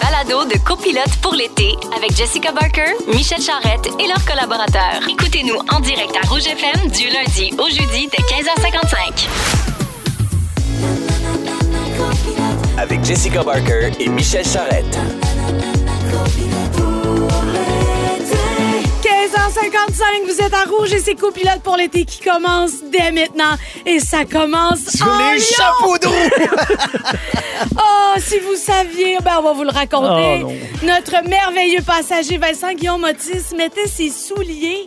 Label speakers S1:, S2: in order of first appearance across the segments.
S1: balado de copilote pour l'été avec Jessica Barker, Michel Charrette et leurs collaborateurs. Écoutez-nous en direct à Rouge FM du lundi au jeudi dès 15h55.
S2: Avec Jessica Barker et Michel Charrette.
S3: 15h55, vous êtes à rouge et c'est copilote pour l'été qui commence dès maintenant. Et ça commence
S4: Sur
S3: en
S4: les
S3: Lyon.
S4: chapeaux de roue.
S3: Oh, si vous saviez, ben on va vous le raconter.
S5: Oh.
S3: Notre merveilleux passager Vincent Guillaume Otis mettait ses souliers,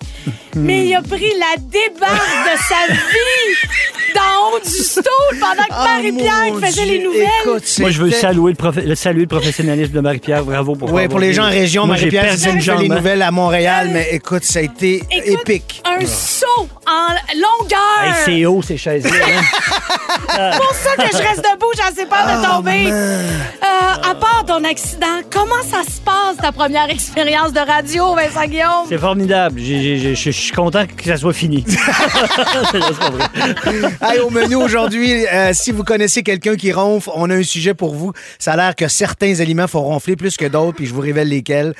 S3: mais il a pris la débarque de sa vie d'en haut du stool pendant que
S4: Ah,
S3: Marie-Pierre faisait
S4: Dieu.
S3: les nouvelles.
S4: Écoute,
S5: Moi, je veux saluer le, saluer le professionnalisme de Marie-Pierre. Bravo pour
S4: Oui,
S5: avoir
S4: pour les gens en région,
S5: Moi, j'ai
S4: Marie-Pierre,
S5: perdu
S4: c'est
S5: une
S4: fait
S5: jambe.
S4: les nouvelles à Montréal, mais écoute, ça a été
S3: Écoute,
S4: épique.
S3: Un saut en longueur.
S5: Hey, c'est haut, ces chaises-là. hein.
S3: C'est pour ça que je reste debout, j'en sais pas de tomber. Euh, à part ton accident, comment ça se passe ta première expérience de radio, Vincent Guillaume?
S5: C'est formidable. Je suis content que ça soit fini.
S4: Hey, au menu aujourd'hui, euh, si vous connaissez quelqu'un qui ronfle, on a un sujet pour vous. Ça a l'air que certains aliments font ronfler plus que d'autres, puis je vous révèle lesquels.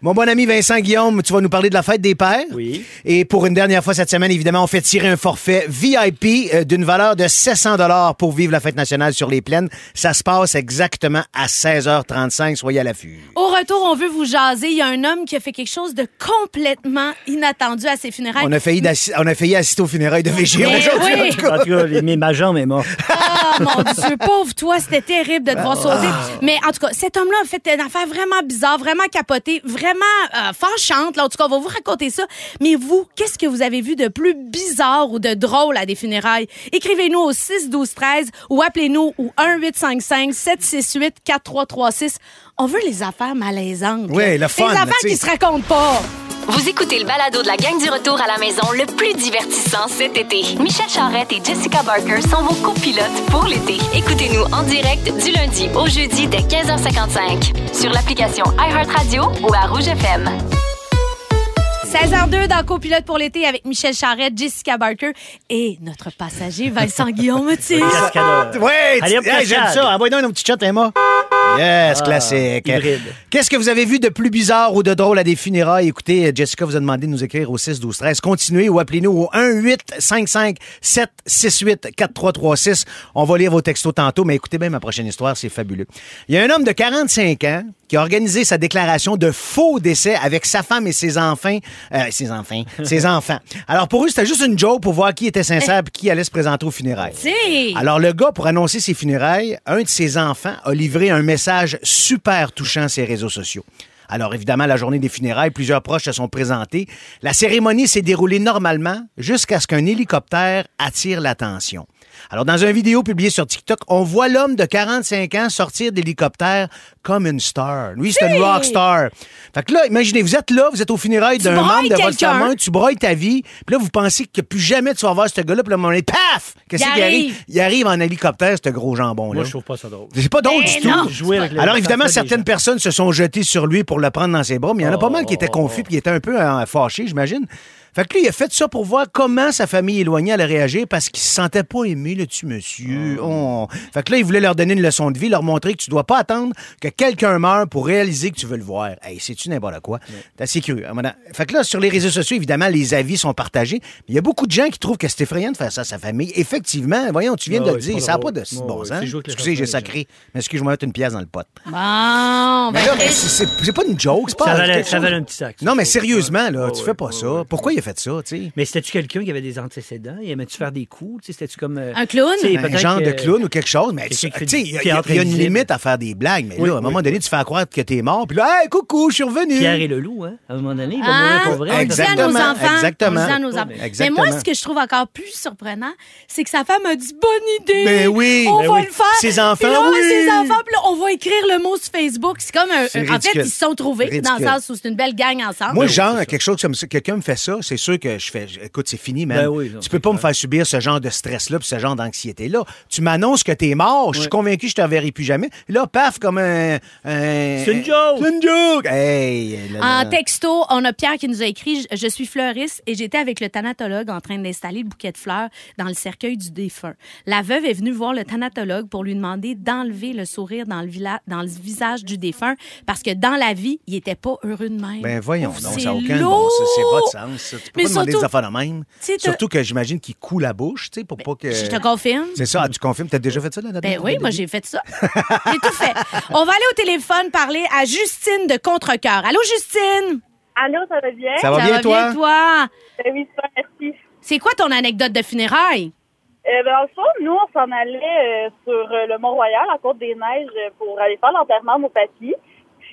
S4: Mon bon ami Vincent Guillaume, tu vas nous parler de la fête des pères.
S5: Oui.
S4: Et pour une dernière fois cette semaine, évidemment, on fait tirer un forfait VIP euh, d'une valeur de 700 dollars pour vivre la fête nationale sur les plaines. Ça se passe exactement à 16h35. Soyez à l'affût.
S3: Au retour, on veut vous jaser. Il y a un homme qui a fait quelque chose de complètement inattendu à ses funérailles.
S4: On a failli, on a failli assister aux funérailles de VG
S3: Mais
S4: aujourd'hui.
S3: oui.
S4: en tout cas.
S5: En tout cas, les- mais ma jambe est morte.
S3: Ah, mon Dieu, pauvre toi, c'était terrible de te voir sauter. Mais en tout cas, cet homme-là a fait une affaire vraiment bizarre, vraiment capotée, vraiment euh, fâchante. Là. En tout cas, on va vous raconter ça. Mais vous, qu'est-ce que vous avez vu de plus bizarre ou de drôle à des funérailles? Écrivez-nous au 6 12 13 ou appelez-nous au 1 855 768 4336. On veut les affaires malaisantes.
S4: Oui, le fun,
S3: Les affaires qui se racontent pas.
S1: Vous écoutez le balado de la gang du retour à la maison le plus divertissant cet été. Michel Charrette et Jessica Barker sont vos copilotes pour l'été. Écoutez-nous en direct du lundi au jeudi dès 15h55 sur l'application iHeartRadio ou à Rouge FM.
S3: 16h02 dans Copilote pour l'été avec Michel Charrette, Jessica Barker et notre passager Vincent Guillaume.
S4: Ouais,
S5: Allez,
S4: hey, j'aime ça. Envoyez-nous un petit chat, Emma. Yes,
S5: Ah,
S4: classique. Qu'est-ce que vous avez vu de plus bizarre ou de drôle à des funérailles? Écoutez, Jessica vous a demandé de nous écrire au 6 12 13. Continuez ou appelez-nous au 1 855 768 4336. On va lire vos textos tantôt, mais écoutez bien ma prochaine histoire, c'est fabuleux. Il y a un homme de 45 ans qui a organisé sa déclaration de faux décès avec sa femme et ses enfants. Euh, ses enfants. ses enfants. Alors pour eux, c'était juste une joke pour voir qui était sincère et qui allait se présenter aux funérailles.
S3: Si.
S4: Alors, le gars, pour annoncer ses funérailles, un de ses enfants a livré un message super touchant à ses réseaux sociaux. Alors, évidemment, la journée des funérailles, plusieurs proches se sont présentés. La cérémonie s'est déroulée normalement jusqu'à ce qu'un hélicoptère attire l'attention. Alors, dans une vidéo publiée sur TikTok, on voit l'homme de 45 ans sortir d'hélicoptère comme une star. Lui, c'est une rock star. Fait que là, imaginez, vous êtes là, vous êtes aux funérailles d'un membre de votre famille, tu broyes ta vie, puis là, vous pensez que plus jamais tu vas voir ce gars-là, puis là, à un moment donné, paf! Qu'est-ce
S3: Il
S4: qui arrive? Il arrive en hélicoptère, ce gros jambon-là.
S5: Moi, je trouve pas ça drôle.
S4: C'est pas drôle
S3: Ben
S4: du tout.
S5: Jouer avec les-
S4: Alors, évidemment, certaines personnes se sont jetées sur lui pour le prendre dans ses bras, mais il y en a pas mal qui étaient confus puis qui étaient un peu euh, fâchés, j'imagine. Fait que lui, il a fait ça pour voir comment sa famille éloignée allait réagir parce qu'il se sentait pas aimé, le petit monsieur. Oh. Fait que là, il voulait leur donner une leçon de vie, leur montrer que tu dois pas attendre que quelqu'un meure pour réaliser que tu veux le voir. Hey, c'est-tu n'importe quoi? T'es assez curieux. hein, madame? Fait que là, sur les réseaux sociaux, évidemment, les avis sont partagés. Mais il y a beaucoup de gens qui trouvent que c'est effrayant de faire ça à sa famille. Effectivement, voyons, tu viens
S5: Ah
S4: de le
S5: oui, c'est
S4: dire, ça n'a pas de
S5: Ah
S4: bon sens. Excusez, j'ai sacré. Mais excuse, je vais mettre une pièce dans le pot.
S3: Bon,
S4: Mais
S3: ben,
S4: mais c'est- pas une joke, c'est pas
S5: Ça valait, un petit sac.
S4: Non, mais sérieusement, là,
S5: Ouais,
S4: tu
S5: ouais,
S4: fais pas
S5: ouais,
S4: ça.
S5: ouais.
S4: Pourquoi il a fait ça, tu sais?
S5: Mais c'était-tu quelqu'un qui avait des antécédents? Il aimait-tu faire des coups? Tu sais, C'était-tu comme. euh,
S3: Un clown?
S4: Un genre de clown ou quelque chose, mais tu sais, il y, a- une limite à faire des blagues, mais
S5: Oui,
S4: là, à un
S5: oui,
S4: moment
S5: oui.
S4: donné, tu fais croire que t'es mort, puis là, hey, coucou, je suis revenu.
S5: Pierre et le loup, hein? À un moment donné, il va
S3: Ah,
S5: mourir pour vrai.
S3: on le dit à nos
S4: Exactement,
S3: enfants.
S4: exactement.
S3: On le dit à nos enfants.
S5: Mais-
S3: Mais
S4: Exactement.
S3: moi, ce que je trouve encore plus surprenant, c'est que sa femme a dit bonne idée.
S4: Ben oui,
S3: on
S4: ben
S3: va
S4: oui.
S3: le faire.
S4: Ses enfants,
S3: Puis là,
S4: oui.
S3: Ses enfants, puis là, on va écrire le mot sur Facebook. C'est comme un. En fait, ils se sont trouvés dans le sens où c'est une belle gang ensemble.
S4: Moi,
S5: oui,
S4: genre, quelque chose comme ça, quelqu'un me fait ça, c'est sûr que je fais. Écoute, c'est fini, man.
S5: Ben oui, non,
S4: tu peux pas me faire subir ce genre de stress-là puis ce genre d'anxiété-là. Tu m'annonces que t'es mort. Je suis convaincu que je te verrai plus jamais. Là, paf, comme un. un-
S5: C'est une joke.
S4: C'est une joke. Hey. là, là.
S3: En texto, on a Pierre qui nous a écrit Je suis fleuriste et j'étais avec le thanatologue en train d'installer le bouquet de fleurs dans le cercueil du défunt. La veuve est venue voir le thanatologue pour lui demander d'enlever le sourire dans le, vila- dans le visage du défunt parce que dans la vie, il était pas heureux de même.
S4: Ben voyons,
S3: c'est
S4: ça n'a aucun
S3: lourd.
S4: bon sens. C'est pas de sens. ça. Tu peux
S3: Mais
S4: pas demander
S3: surtout-
S4: des affaires de même. Surtout que j'imagine qu'il coule la bouche, tu sais, pour pas que.
S3: Je te confirme.
S4: C'est ça, ah, tu confirmes, t'as déjà fait ça là
S3: Ben oui, moi j'ai fait ça. J'ai tout fait. On va aller au téléphone parler à Justine de Contrecoeur. Allô Justine?
S6: Allô, ça va bien?
S4: Ça va bien, toi?
S3: toi?
S6: Ben oui, super, merci.
S3: C'est quoi ton anecdote de funérailles?
S6: Euh, ben, le fond, nous, on s'en allait euh, sur euh, le Mont-Royal, à Côte-des-Neiges, pour aller faire l'enterrement de mon papy.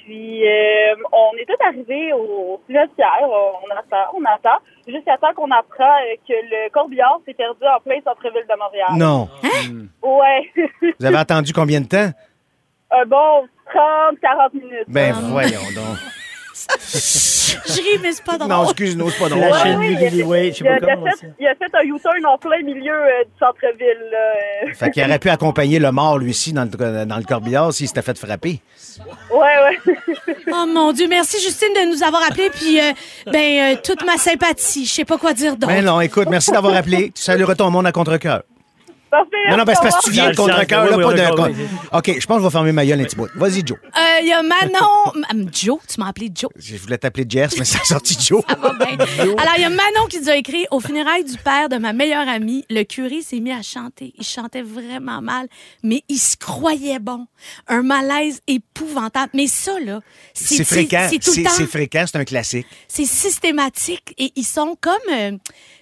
S6: Puis, euh, on est tous arrivés au cimetière. On attend, on attend, jusqu'à temps qu'on apprend euh, que le corbillard s'est perdu en plein centre-ville de Montréal.
S4: Non.
S6: Ouais.
S4: Vous avez attendu combien de temps?
S6: Un bon 30, 40 minutes.
S4: Ben voyons donc.
S3: Je ris, mais c'est pas drôle.
S4: Non, excuse-nous, c'est pas drôle.
S5: la chaîne
S6: oui,
S5: Big
S6: il a-
S5: Billy Way, je sais pas comment
S6: fait, il a fait un U-turn en plein milieu euh, du centre-ville. euh.
S4: Fait qu'il aurait pu accompagner le mort, lui aussi, dans le, dans le corbillard s'il s'était fait frapper.
S6: Ouais, ouais.
S3: Oh mon Dieu, merci Justine de nous avoir appelés. Puis, euh, ben, euh, toute ma sympathie. Je sais pas quoi dire d'autre.
S4: Ben non, écoute, merci d'avoir appelé. Tu salueras ton monde à contre-cœur.
S6: Parfait,
S4: Non, non, ben, c'est parce que tu viens de contre-cœur, là,
S5: oui,
S4: pas
S5: oui,
S4: de.
S5: oui, oui.
S4: OK, je pense que je vais fermer ma gueule un petit bout. Vas-y, Joe.
S3: Euh, Il y a Manon. Joe, tu m'as appelé Joe.
S4: Je voulais t'appeler Jess, mais ça a sorti Joe.
S3: Ça va bien. Alors, il y a Manon qui nous a écrit Au funérailles du père de ma meilleure amie, le curé s'est mis à chanter. Il chantait vraiment mal, mais il se croyait bon. Un malaise épouvantable. Mais ça, là, c'est
S4: C'est fréquent.
S3: C'est
S4: fréquent, c'est un classique.
S3: C'est systématique et ils sont comme. euh,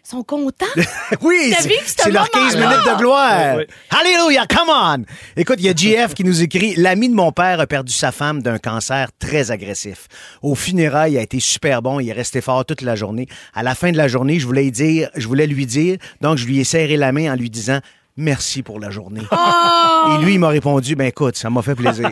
S3: sont contents?
S4: Oui, c'est leur 15
S3: moment-là?
S4: minutes de gloire.
S5: Oui,
S4: Alléluia, come on! Écoute, il y a JF qui nous écrit L'ami de mon père a perdu sa femme d'un cancer très agressif. Au funérailles, il a été super bon, il est resté fort toute la journée. À la fin de la journée, je voulais, dire, je voulais lui dire, donc je lui ai serré la main en lui disant Merci pour la journée.
S3: Oh!
S4: Et lui, il m'a répondu Ben écoute, ça m'a fait plaisir.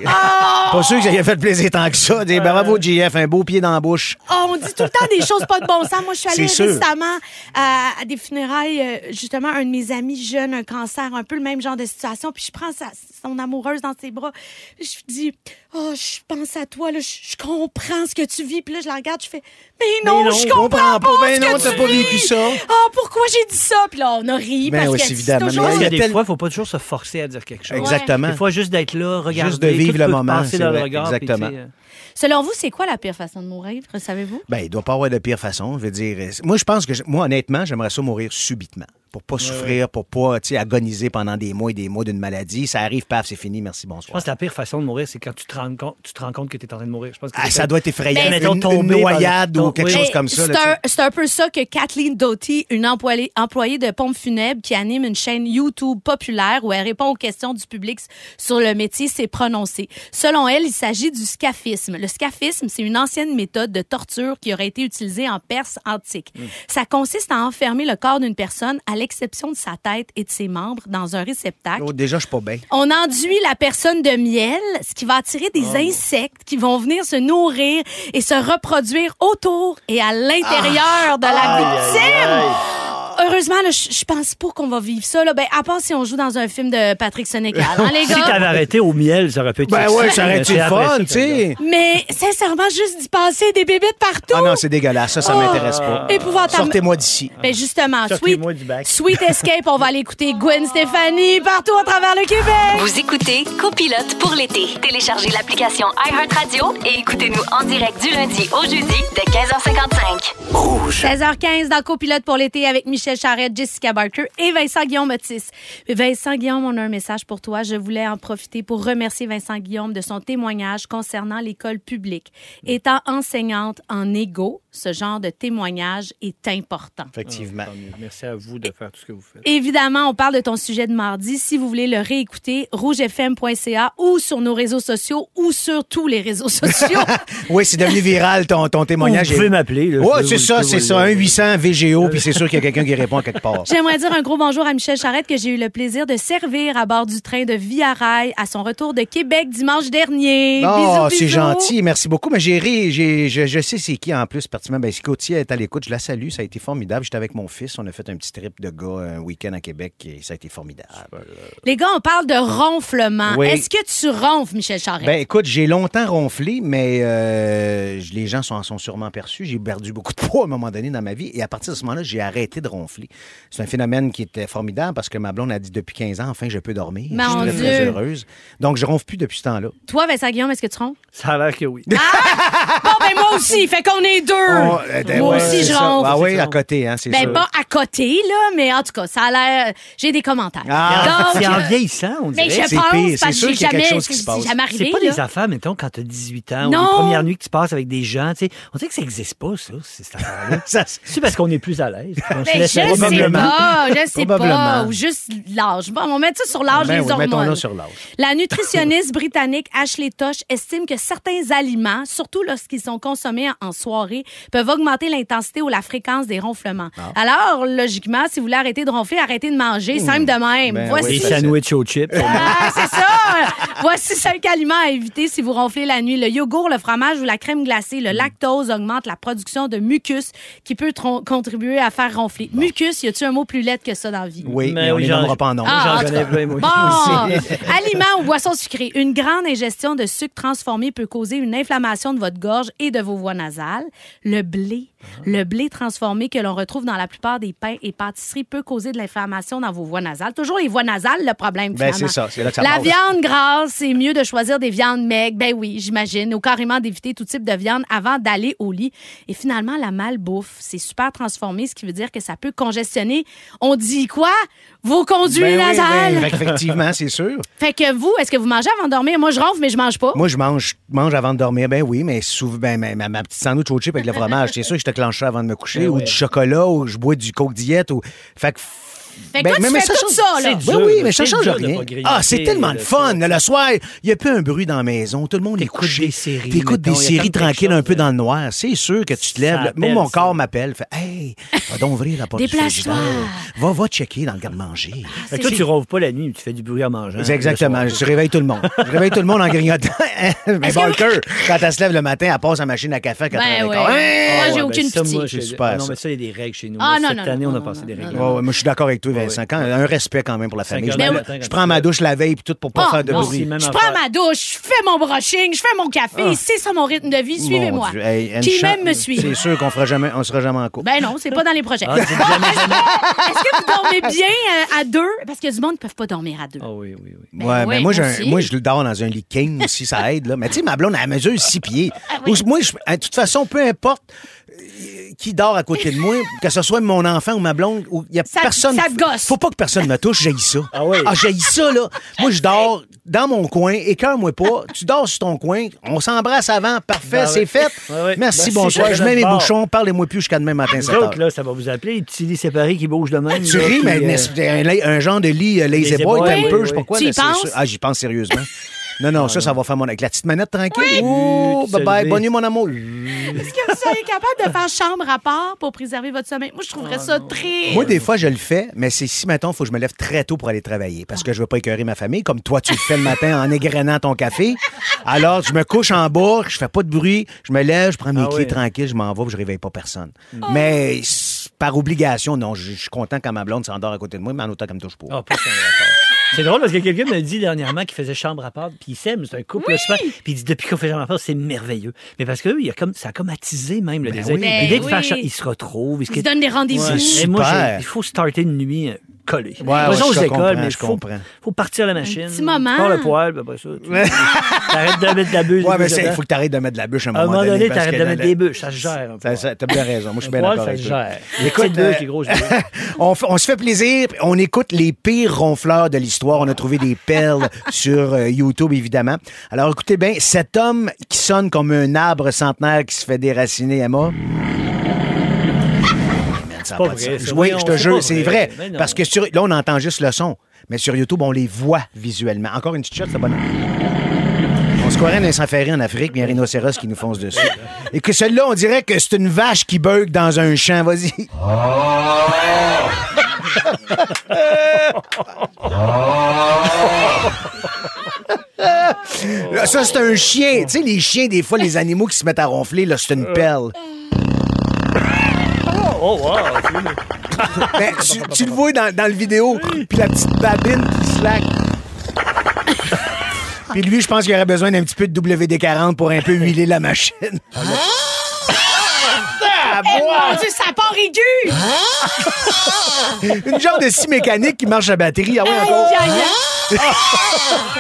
S4: Pas sûr que ça lui a fait plaisir tant que ça. Bravo, JF, un beau pied dans la bouche.
S3: Oh, on dit tout le temps des choses pas de bon sens. Moi, je suis allée récemment à, à des funérailles, euh, justement, un de mes amis jeunes, un cancer, un peu le même genre de situation, puis je prends sa, son amoureuse dans ses bras. Je lui dis, oh, je pense à toi, là, je, je comprends ce que tu vis. Puis là, je la regarde, je fais, mais non,
S4: Mais non,
S3: je comprends
S4: comprend
S3: pas.
S4: pas. Ben
S3: ce
S4: non,
S3: que
S4: t'as
S3: tu
S4: pas
S3: vis.
S4: vécu ça.
S3: Oh, pourquoi j'ai dit ça? Puis là, on a ri
S4: Ben
S3: parce
S4: oui,
S3: que
S4: évidemment,
S3: toujours...
S4: mais
S5: Il y a
S4: Il y
S5: des fois, il ne faut pas toujours se forcer à dire quelque chose.
S4: Exactement.
S5: Des fois, juste d'être là, regarder.
S4: Juste de vivre le moment,
S5: dans le regard,
S4: exactement.
S5: euh,
S3: Selon vous, c'est quoi la pire façon de mourir? Savez-vous?
S4: Ben, il doit pas avoir de pire façon. Je veux dire, euh, moi, je pense que, je- moi, honnêtement, j'aimerais ça mourir subitement. Pour pas souffrir, pour pas, tu sais, agoniser pendant des mois et des mois d'une maladie. Ça arrive, paf, c'est fini, merci,
S5: Je
S4: bonsoir.
S5: pense que la pire façon de mourir, c'est quand tu te rends compte, tu te rends compte que tu es en train de mourir. Je pense que
S4: Ah, ça doit être effrayant.
S5: Ben, mettons,
S4: une, une noyade ou quelque
S5: oui.
S4: chose
S3: Mais
S4: comme ça.
S3: Un, c'est un peu ça que Kathleen Doughty, une employée, employée de pompe funèbre qui anime une chaîne YouTube populaire où elle répond aux questions du public sur le métier, s'est prononcée. Selon elle, il s'agit du scaphisme. Le scaphisme, c'est une ancienne méthode de torture qui aurait été utilisée en Perse antique.
S4: Hmm.
S3: Ça consiste à enfermer le corps d'une personne, à l'exception de sa tête et de ses membres, dans un réceptacle.
S4: Oh, déjà, je suis pas bien.
S3: On enduit la personne de miel, ce qui va attirer des
S4: Oh.
S3: insectes qui vont venir se nourrir et se reproduire autour et à l'intérieur de la
S5: Aïe, aïe,
S3: victime.
S5: aïe.
S3: Heureusement, là, je je pense pas qu'on va vivre ça. Là. Ben, à part si on joue dans un film de Patrick Sénécal. Hein, les
S5: Si
S3: gars?
S5: t'avais arrêté au miel, ça aurait pu être
S4: Ben ouais, ça aurait
S5: mais
S4: été fun, tu sais.
S3: Mais sincèrement, juste d'y passer des bébites partout.
S4: Ah non, c'est dégueulasse. Ça, ça
S3: Oh.
S4: m'intéresse pas.
S3: Épouvantable.
S4: Sortez-moi d'ici.
S3: Ben justement, Sweet,
S5: Sortez-moi du bac.
S3: Sweet Escape, on va aller écouter Gwen Stefani partout à travers le Québec.
S1: Vous écoutez Copilote pour l'été. Téléchargez l'application iHeartRadio et écoutez-nous en direct du lundi au jeudi dès 15h55.
S3: 16h15 dans Copilote pour l'été avec Michel Charette, Jessica Barker et Vincent Guillaume Otis. Vincent Guillaume, on a un message pour toi. Je voulais en profiter pour remercier Vincent Guillaume de son témoignage concernant l'école publique. Étant enseignante en égo, ce genre de témoignage est important.
S4: Effectivement.
S5: Mieux. Merci à vous de faire tout ce que vous faites.
S3: Évidemment, on parle de ton sujet de mardi. Si vous voulez le réécouter, rougefm.ca ou sur nos réseaux sociaux ou sur tous les réseaux sociaux.
S4: Oui, c'est devenu viral ton, ton témoignage.
S5: Vous pouvez m'appeler. Je
S4: c'est ça, c'est ça, un 800 VGO, puis c'est sûr qu'il y a quelqu'un qui répond à quelque part.
S3: J'aimerais dire un gros bonjour à Michel Charrette que j'ai eu le plaisir de servir à bord du train de Via Rail à son retour de Québec dimanche dernier.
S4: Oh, c'est gentil, merci beaucoup. Mais j'ai ri, j'ai- je, je sais c'est qui en plus, pertinemment. Ben, si Gauthier est à l'écoute, je la salue, ça a été formidable. J'étais avec mon fils, on a fait un petit trip de gars un week-end à Québec et ça a été formidable.
S3: Les gars, on parle de ronflement.
S4: Oui.
S3: Est-ce que tu ronfles, Michel Charrette?
S4: Ben écoute, j'ai longtemps ronflé, mais euh, les gens s'en sont sûrement perçus. J'ai perdu beaucoup de poids à un moment donné dans ma vie et à partir de ce moment-là, j'ai arrêté de ronfler. C'est un phénomène qui était formidable parce que ma blonde a dit depuis 15 ans, enfin, je peux dormir.
S3: Mon
S4: je suis très, heureuse. Donc, je ronfle plus depuis ce temps-là.
S3: Toi, Vincent Guillaume, est-ce que tu ronfles?
S5: Ça a l'air que oui.
S3: Bon, ben moi aussi, fait qu'on est deux.
S4: Oh, euh,
S3: moi
S4: ouais,
S3: aussi, je ronfle.
S4: Ah oui, à côté, hein, c'est
S3: Ben,
S4: sûr.
S3: pas à côté, là, mais en tout cas, ça a l'air. J'ai des commentaires.
S4: Ah,
S5: c'est en vieillissant, on dirait.
S3: mais je
S4: c'est
S3: pense
S4: pire,
S3: parce
S4: c'est sûr
S3: que j'ai
S4: qu'il y a quelque
S3: jamais,
S4: chose qui se passe.
S3: c'est jamais arrivé.
S5: C'est pas des affaires, mettons, quand t'as 18 ans, ou les premières nuits que tu passes avec des gens, tu sais. On dirait que ça n'existe pas, ça, c'est cette affaire-là.
S4: Ça,
S5: C'est parce qu'on est plus à l'aise. se
S3: Ben, je sais pas, je sais
S4: Probablement.
S3: pas. Ou juste l'âge. Bon, on va mettre ça sur l'âge
S4: Ben
S3: des
S4: oui,
S3: hormones.
S4: mettons-le sur l'âge.
S3: La nutritionniste britannique Ashley Tosh estime que certains aliments, surtout lorsqu'ils sont consommés en- soirée, peuvent augmenter l'intensité ou la fréquence des ronflements.
S4: Ah.
S3: Alors, logiquement, si vous voulez arrêter de ronfler, arrêtez de manger. Simple de même.
S4: Ben
S3: Voici
S5: Des sandwichs aux chips.
S3: ah, c'est ça! Voici cinq aliments à éviter si vous ronflez la nuit. Le yogourt, le fromage ou la crème glacée. Le lactose augmente la production de mucus qui peut contribuer à faire ronfler. Mucus, y a-tu un mot plus laid que ça dans la vie?
S4: Oui,
S5: Mais
S4: mais on
S5: oui,
S4: les
S5: j'en-
S4: nommera pas en nom.
S3: Ah,
S5: J'en connais
S3: cas.
S5: plein, moi.
S3: Bon, aliments ou boissons sucrées. Une grande ingestion de sucre transformé peut causer une inflammation de votre gorge et de vos voies nasales. Le blé, le blé transformé que l'on retrouve dans la plupart des pains et pâtisseries peut causer de l'inflammation dans vos voies nasales. Toujours les voies nasales, le problème.
S4: Ben, c'est ça, c'est là que ça
S3: La viande grasse, c'est mieux de choisir des viandes maigres. Ben oui, j'imagine. Ou carrément d'éviter tout type de viande avant d'aller au lit. Et finalement, la malbouffe, c'est super transformé, ce qui veut dire que ça peut congestionner. On dit quoi? Vos conduits
S4: Ben oui,
S3: nasales.
S4: ben, effectivement, c'est sûr.
S3: Fait que vous, est-ce que vous mangez avant de dormir? Moi, je ronfle, mais je mange pas.
S4: Moi, je mange, je mange avant de dormir. Ben oui, mais souvent, ben, ma, ma- ma petite sandwich au chip avec le fromage, c'est sûr que je te clenche ça avant de me coucher, ou du chocolat, ou je bois du coke diète, ou. Fait que.
S3: Fait que toi, tu fais tout ça, là.
S4: Ben
S5: dur,
S4: oui, mais ça change rien. Ah, c'est tellement le
S5: ça.
S4: fun. Le soir, il n'y a plus un bruit dans la maison. Tout le monde couché.
S5: des séries,
S4: T'écoutes des séries tranquilles un peu dans le noir. C'est sûr que tu te lèves.
S5: Ça.
S4: Moi, mon
S5: ça.
S4: corps m'appelle. Fait Hey, va donc ouvrir la porte
S3: Déplace-toi.
S4: Va, va checker dans le garde-manger.
S5: Que toi, tu ronfles pas la nuit, tu fais du bruit en mangeant.
S4: C'est exactement. Je réveille tout le monde. Je réveille tout le monde en grignotant. Mais Barker, quand elle se lève le matin, elle passe à la machine à café à 4
S3: Ben
S4: et quart.
S3: Moi,
S5: Ah
S3: j'ai aucune
S5: ben ça,
S3: pitié.
S4: C'est
S5: je-
S4: super,
S5: Ah Non,
S4: ça.
S5: mais ça, il y a des règles chez nous.
S3: Ah,
S5: Cette
S3: non,
S5: année, on a passé des règles.
S4: moi, je suis d'accord avec toi, Vincent.
S5: ouais.
S4: Quand, un respect quand même pour la famille. Je, me- prends ma douche la veille puis tout pour pas
S3: Ah,
S4: faire de
S3: non.
S4: bruit.
S5: même
S3: Je prends ma douche, je fais mon brushing, je fais mon café. C'est ça mon rythme de vie. Suivez-moi.
S4: Ah. Hey,
S3: Qui même me suit.
S4: C'est sûr qu'on fera jamais, on sera jamais en couple.
S3: Ben non, c'est pas dans les projets.
S5: Ah.
S3: Est-ce que vous dormez bien euh, à deux? Parce qu'il y a du monde qui ne peuvent pas dormir à deux.
S5: Ah oui, oui, oui.
S3: Ben
S4: ouais,
S3: oui,
S4: mais moi, j'ai un- moi, je le dors dans un lit king aussi, ça aide. Là. Mais tu sais, ma blonde, elle mesure six pieds.
S3: Ah oui.
S4: Moi, je- de toute façon, peu importe qui dort à côté de moi, que ce soit mon enfant ou ma blonde, ou il y a
S3: Ça-
S4: personne.
S3: ça gosse.
S4: Faut pas que personne me touche, j'ai ça.
S5: Ah oui.
S4: Ah, j'ai ça, là. Moi, je dors dans mon coin, écœure-moi pas. Tu dors sur ton coin, on s'embrasse avant, parfait,
S5: Ben
S4: c'est fait. Merci, bonsoir.
S5: je
S4: Je mets mes
S5: te barre.
S4: bouchons, parlez-moi plus jusqu'à demain matin,
S5: Vous
S4: 7 heures.
S5: autres, là, ça va vous appeler les petits lits séparés qui bougent de même.
S4: Tu ris, mais
S5: euh,
S4: un, un genre de lit euh, lazy
S5: Lazy
S4: boy,
S5: boy,
S4: un
S5: oui,
S4: peu,
S5: oui,
S4: je sais pas quoi. Ah, j'y pense sérieusement. Non, non, ça, ça va faire mon. Avec la petite manette tranquille. Ouh, bye bye, bonne nuit, mon amour.
S3: Est-ce que vous seriez capable de faire chambre à part pour préserver votre sommeil? Moi, je trouverais ça très.
S4: Moi, des fois, je le fais, mais c'est si, mettons, il faut que je me lève très tôt pour aller travailler parce que je veux pas écœurer ma famille, comme toi, tu le fais le matin en égrenant ton café. Alors, je me couche en bas, je fais pas de bruit, je me lève, je prends mes
S5: Ah
S4: clés
S5: oui.
S4: tranquilles, je m'en vais, puis je réveille pas personne. Mais s- par obligation, non, je je suis content quand ma blonde s'endort à côté de moi, mais en autant qu'elle me touche pas.
S5: Ah, pas. C'est drôle parce que quelqu'un m'a dit dernièrement qu'il faisait chambre à part, puis il s'aime, c'est un couple super. Puis il dit depuis qu'on fait chambre à part, c'est merveilleux. Mais parce que eux, il a comme, ça a comme attisé même le désir.
S4: oui.
S3: Ben
S5: L'idée de faire
S3: oui.
S5: chambre, ils se retrouvent.
S3: Ils se donnent des rendez-vous.
S5: Ouais. Moi, il faut starter une nuit euh, collée.
S4: ouais,
S5: Pas ça
S4: je
S5: aux écoles, mais il
S4: je
S5: faut,
S4: comprends.
S5: faut partir la machine.
S3: petit moment.
S5: Tu pars le poil, puis après ça, tu arrêtes de mettre de la bûche.
S4: Ouais, mais il faut que tu arrêtes de mettre de la bûche à un
S5: À un
S4: moment,
S5: moment donné, t'arrêtes de mettre des bûches, ça se gère. un
S4: T'as bien raison. Moi, je suis bien
S5: Un
S4: d'accord
S5: ça
S4: avec
S5: se
S4: toi. Écoute, euh, on se fait plaisir. On écoute les pires ronfleurs de l'histoire. On a trouvé des perles sur euh, YouTube, évidemment. Alors, écoutez bien, cet homme qui sonne comme un arbre centenaire qui se fait déraciner, Emma. Man, ça a
S5: pas
S4: pas de
S5: vrai,
S4: sens.
S5: ça.
S4: Oui, je te jure, c'est
S5: vrai.
S4: Parce que sur, là, on entend juste le son. Mais sur YouTube, on les voit visuellement. Encore une petite shot, c'est bon. On se croirais un safari en Afrique, mais il y a un rhinocéros qui nous fonce dessus. Et que celle-là, on dirait que c'est une vache qui bug dans un champ. Vas-y. Là, ça, c'est un chien. Tu sais, les chiens, des fois, les animaux qui se mettent à ronfler, là, c'est une pelle.
S5: Oh, wow!
S4: Ben, tu, tu le vois dans, dans le vidéo, puis la petite babine qui slack. Puis lui, je pense qu'il aurait besoin d'un petit peu de WD-40 pour un peu huiler la machine. Ah,
S3: mon Dieu, ça part aigu!
S4: Une genre de scie mécanique qui marche à batterie. Ah ouais,
S3: Aïe,
S4: encore.
S3: aïe, aïe.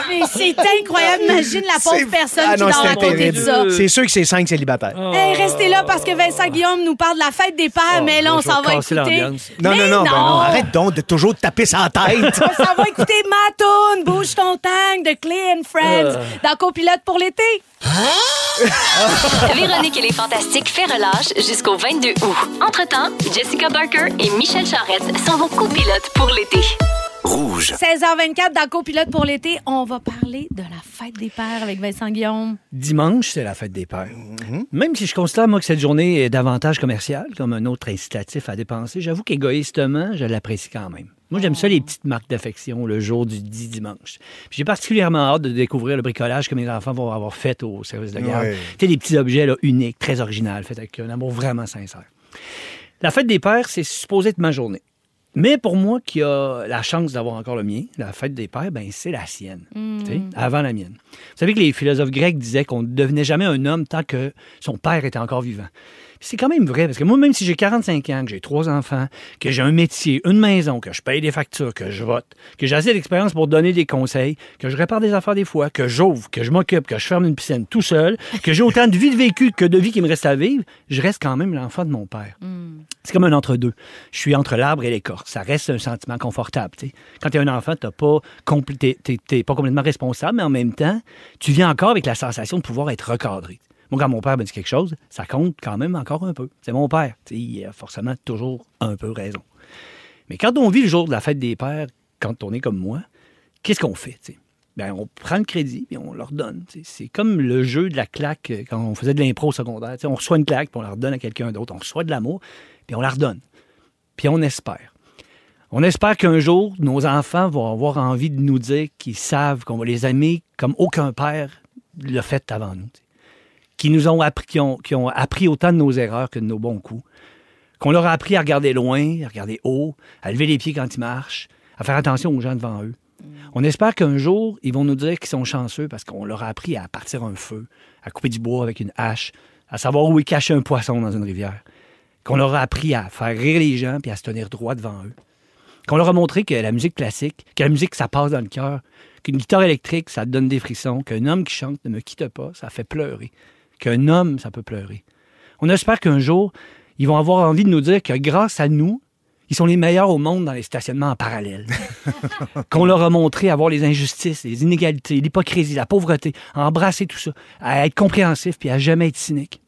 S3: Mais c'est incroyable. Imagine la pauvre
S4: C'est-
S3: personne
S4: Ah
S3: qui
S4: non,
S3: dort à
S4: c'était
S3: côté de
S4: terrible.
S3: ça.
S4: C'est sûr que c'est cinq célibataires.
S3: Hey, restez là parce que Vincent Guillaume nous parle de la fête des pères, mais là, on
S5: je vais
S3: s'en va
S5: casser
S3: écouter.
S5: l'ambiance.
S4: Non,
S3: Mais
S4: non, non, ben non, arrête donc de toujours te taper sa tête.
S3: On s'en va écouter ma toune, Bouge ton tank de Clay and Friends
S5: Euh.
S3: dans Copilote pour l'été.
S1: Véronique et les Fantastiques fait relâche jusqu'au 22 août. Entre-temps, Jessica Barker et Michel Charette sont vos copilotes pour l'été.
S2: Rouge.
S3: 16h24 dans Copilote pour l'été, on va parler de la fête des pères avec Vincent Guillaume.
S5: Dimanche, c'est la fête des pères. Même si je considère, moi, que cette journée est davantage commerciale, comme un autre incitatif à dépenser, j'avoue qu'égoïstement, je l'apprécie quand même. Moi, j'aime ça, les petites marques d'affection le jour du dit dimanche. Puis J'ai particulièrement hâte de découvrir le bricolage que mes enfants vont avoir fait au service de garde.
S4: Ouais.
S5: Tu sais, des petits objets là, uniques, très originaux, faits avec un amour vraiment sincère. La fête des pères, c'est supposé être ma journée. Mais pour moi, qui a la chance d'avoir encore le mien, la fête des pères, ben c'est la sienne, sais, avant la mienne. Vous savez que les philosophes grecs disaient qu'on ne devenait jamais un homme tant que son père était encore vivant. C'est quand même vrai, parce que moi, même si j'ai 45 ans, que j'ai trois enfants, que j'ai un métier, une maison, que je paye des factures, que je vote, que j'ai assez d'expérience pour donner des conseils, que je répare des affaires des fois, que j'ouvre, que je m'occupe, que je ferme une piscine tout seul, que j'ai autant de vie de vécu que de vie qui me reste à vivre, je reste quand même l'enfant de mon père. C'est comme un entre-deux. Je suis entre l'arbre et l'écorce. Ça reste un sentiment confortable. tu sais. Quand tu es un enfant, tu pas, compl- t'es pas complètement responsable, mais en même temps, tu viens encore avec la sensation de pouvoir être recadré. Moi, quand mon père me dit quelque chose, ça compte quand même encore un peu. C'est mon père. Il a forcément toujours un peu raison. Mais quand on vit le jour de la fête des pères, quand on est comme moi, qu'est-ce qu'on fait? Ben, on prend le crédit et on leur donne. C'est comme le jeu de la claque euh, quand on faisait de l'impro au secondaire. On reçoit une claque puis on la redonne à quelqu'un d'autre. On reçoit de l'amour puis on la redonne. Puis on espère. On espère qu'un jour, nos enfants vont avoir envie de nous dire qu'ils savent qu'on va les aimer comme aucun père l'a fait avant nous. Qui nous ont appris, qui ont, qui ont appris autant de nos erreurs que de nos bons coups. Qu'on leur a appris à regarder loin, à regarder haut, à lever les pieds quand ils marchent, à faire attention aux gens devant eux. On espère qu'un jour, ils vont nous dire qu'ils sont chanceux parce qu'on leur a appris à partir un feu, à couper du bois avec une hache, à savoir où est caché un poisson dans une rivière. Qu'on leur a appris à faire rire les gens puis à se tenir droit devant eux. Qu'on leur a montré que la musique classique, que la musique, ça passe dans le cœur, qu'une guitare électrique, ça donne des frissons, qu'un homme qui chante ne me quitte pas, ça fait pleurer, qu'un homme, ça peut pleurer. On espère qu'un jour, ils vont avoir envie de nous dire que grâce à nous, ils sont les meilleurs au monde dans les stationnements en parallèle. Qu'on leur a montré à voir les injustices, les inégalités, l'hypocrisie, la pauvreté, à embrasser tout ça, à être compréhensif puis à jamais être cynique.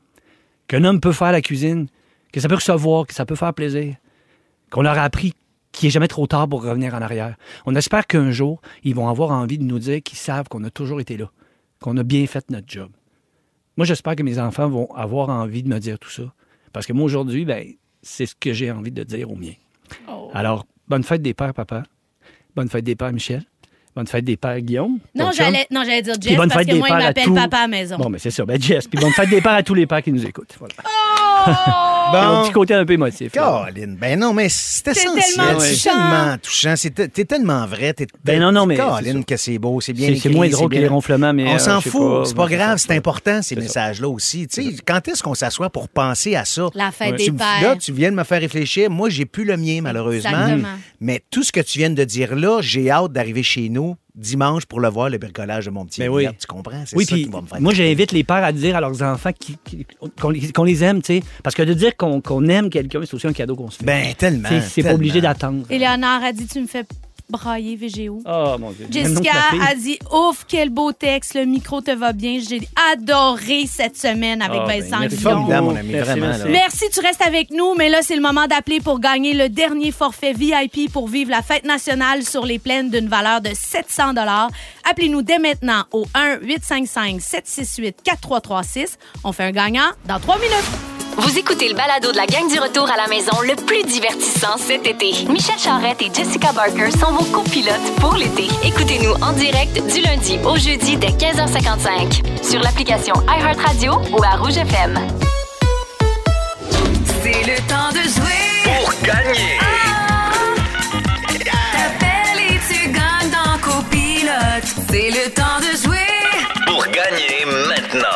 S5: Qu'un homme peut faire la cuisine, que ça peut recevoir, que ça peut faire plaisir. Qu'on leur a appris qu'il n'est jamais trop tard pour revenir en arrière. On espère qu'un jour, ils vont avoir envie de nous dire qu'ils savent qu'on a toujours été là, qu'on a bien fait notre job. Moi, j'espère que mes enfants vont avoir envie de me dire tout ça. Parce que moi, aujourd'hui, ben, c'est ce que j'ai envie de dire au mien. Alors, bonne fête des pères, papa. Bonne fête des pères, Michel. Bonne fête des pères, Guillaume.
S3: Non, j'allais, non, j'allais dire
S5: Puis
S3: Jess
S5: bonne
S3: parce
S5: fête
S3: que
S5: des
S3: moi, il m'appelle papa à la maison.
S5: Bon, mais c'est ça. Ben, Jess. Puis bonne fête des pères à tous les pères qui nous écoutent. Voilà.
S3: Oh!
S5: Mon petit côté un peu émotif. là.
S4: Caroline, ben non, mais c'est
S3: C'est
S4: essentiel.
S3: tellement
S4: C'est
S3: touchant.
S4: tellement touchant. T'es tellement vrai. T'es-
S5: Ben non, non, mais c'est
S4: Caroline, que c'est beau, c'est bien
S5: C'est- moins drôle que les ronflements, mais,
S4: On
S5: euh,
S4: s'en fout. C'est pas grave, c'est important, ces messages-là aussi. Tu sais, quand est-ce qu'on s'assoit pour penser à ça?
S3: La fête des pères.
S4: Là, tu viens de me faire réfléchir. Moi, j'ai plus le mien, malheureusement.
S3: Exactement.
S4: Mais tout ce que tu viens de dire là, j'ai hâte d'arriver chez nous dimanche pour le voir, le bricolage de mon petit
S5: Ben oui.
S4: Tu comprends? C'est
S5: Oui,
S4: ça qui va me faire
S5: moi, j'invite les pères à dire à leurs enfants qui- qui- qu'on les, qu'on les aime, tu sais. Parce que de dire qu'on qu'on aime quelqu'un, c'est aussi un cadeau qu'on se fait.
S4: Ben, tellement.
S5: C'est pas obligé d'attendre.
S3: Éléonore a dit Tu me fais braillé VGO.
S5: Oh, mon Dieu. Que
S3: Jessica a dit Ouf, quel beau texte, le micro te va bien. J'ai adoré cette semaine avec
S5: Ah, ben,
S3: Vincent
S5: merci.
S3: Guillon.
S4: Formidable, mon ami,
S5: Merci,
S4: vraiment.
S5: merci.
S4: là.
S3: Merci, tu restes avec nous, mais là, c'est le moment d'appeler pour gagner le dernier forfait VIP pour vivre la fête nationale sur les plaines d'une valeur de 700 Appelez-nous dès maintenant au 1-855-768-4336. On fait un gagnant dans trois minutes.
S1: Vous écoutez le balado de la gang du retour à la maison le plus divertissant cet été. Michel Charrette et Jessica Barker sont vos copilotes pour l'été. Écoutez-nous en direct du lundi au jeudi dès 15h55 sur l'application iHeartRadio ou à Rouge FM.
S7: C'est le temps de jouer.
S2: Pour gagner.
S7: T'appelles et tu gagnes dans copilote. C'est le temps de jouer.
S2: Pour gagner maintenant.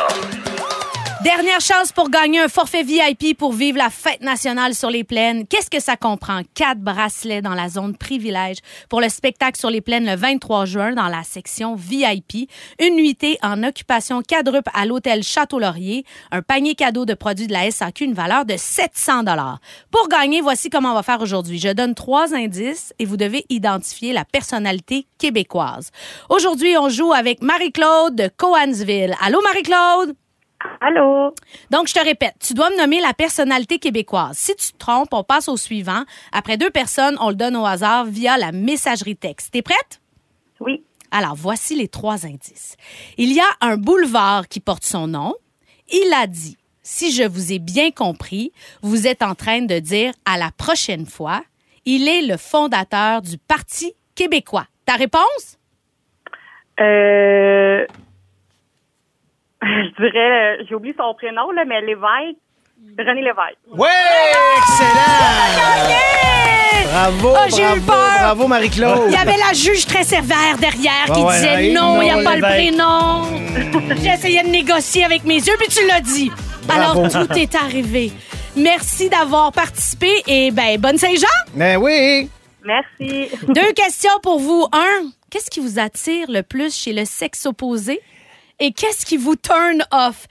S3: Dernière chance pour gagner un forfait VIP pour vivre la fête nationale sur les plaines. Qu'est-ce que ça comprend? Quatre bracelets dans la zone privilège pour le spectacle sur les plaines le 23 juin dans la section VIP. Une nuitée en occupation quadruple à l'hôtel Château-Laurier. Un panier cadeau de produits de la SAQ, une valeur de 700 Pour gagner, voici comment on va faire aujourd'hui. Je donne trois indices et vous devez identifier la personnalité québécoise. Aujourd'hui, on joue avec Marie-Claude de Coansville. Allô, Marie-Claude?
S6: Allô?
S3: Donc, je te répète, tu dois me nommer la personnalité québécoise. Si tu te trompes, on passe au suivant. Après deux personnes, on le donne au hasard via la messagerie texte. T'es prête?
S6: Oui.
S3: Alors, voici les trois indices. Il y a un boulevard qui porte son nom. Il a dit, si je vous ai bien compris, vous êtes en train de dire à la prochaine fois, il est le fondateur du Parti québécois. Ta réponse?
S6: Euh... Je dirais, euh, j'ai oublié son prénom, là, mais Lévesque. René Lévesque.
S4: Ouais, excellent! Bravo,
S3: Oh, j'ai eu
S4: bravo,
S3: peur.
S4: bravo, Marie-Claude.
S3: Il y avait la juge très sévère derrière qui
S4: Ah ouais,
S3: disait non, il n'y a
S5: non,
S3: pas le
S5: l'évêque.
S3: prénom. J'ai essayé de négocier avec mes yeux, puis tu l'as dit.
S4: Bravo.
S3: Alors, tout est arrivé. Merci d'avoir participé et ben bonne Saint-Jean.
S4: Mais oui.
S6: Merci.
S3: Deux questions pour vous. Un, qu'est-ce qui vous attire le plus chez le sexe opposé? Et qu'est-ce qui vous turn off?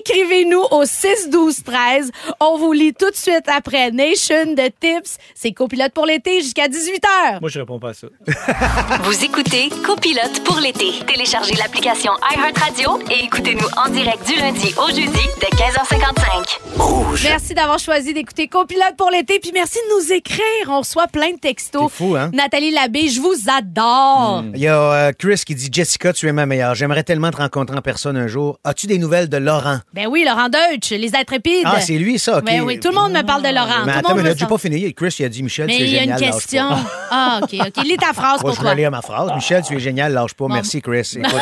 S3: Écrivez-nous au 6 12 13. On vous lit tout de suite après Nation de Tips. C'est copilote pour l'été jusqu'à 18h.
S5: Moi, je réponds pas à ça.
S1: Vous écoutez Copilote pour l'été. Téléchargez l'application iHeartRadio et écoutez-nous en direct du lundi au jeudi dès 15h55.
S3: Merci d'avoir choisi d'écouter Copilote pour l'été. Puis merci de nous écrire. On reçoit plein de textos.
S4: C'est fou, hein?
S3: Nathalie Labbé, je vous adore.
S4: Il y a euh, Chris qui dit Jessica, tu es ma meilleure. J'aimerais tellement te rencontrer en personne un jour. As-tu des nouvelles de Laurent?
S3: Ben oui, Laurent Deutsch, les intrépides.
S4: Ah, c'est lui, ça, OK.
S3: Ben oui, tout le monde me parle de Laurent.
S4: Mais
S3: tout le
S4: attends,
S3: monde
S4: mais là, j'ai pas fini. Chris, il a dit Michel,
S3: Mais
S4: tu es
S3: il y a
S4: génial.
S3: une question. Ah, OK, OK. Lis ta phrase
S4: Moi,
S3: pour
S4: je
S3: toi.
S4: vais lire ma phrase. Michel, tu es génial, lâche pas. Merci, Chris. Écoute,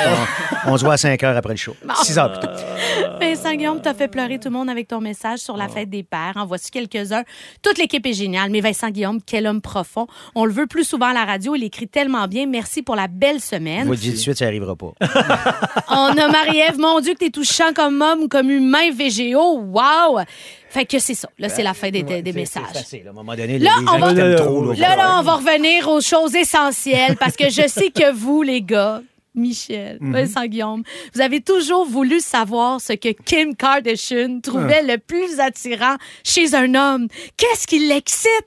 S4: on, on se voit à 5 heures après le show. 6 heures plutôt.
S3: Vincent Guillaume, t'as fait pleurer tout le monde avec ton message sur la fête des pères. En voici quelques-uns. Toute l'équipe est géniale, mais Vincent Guillaume, quel homme profond. On le veut plus souvent à la radio. Il écrit tellement bien. Merci pour la belle
S4: Je
S3: semaine.
S4: vous le dis tout de suite, ça arrivera pas.
S3: On a Marie-Ève. Mon Dieu, que t'es touchant comme homme comme humain VGO. Wow! Fait que c'est ça. Là, c'est la fin des, messages.
S4: C'est facile. À un moment donné,
S3: Là,
S4: les
S3: on
S4: gens
S3: va-
S4: qui t'aiment trop. là,
S3: Là,
S4: faut-
S3: là, on va revenir aux choses essentielles parce que je sais que vous, les gars, Michel,
S4: Mhm.
S3: Vincent Guillaume, vous avez toujours voulu savoir ce que Kim Kardashian trouvait
S4: Ah.
S3: le plus attirant chez un homme. Qu'est-ce qui l'excite?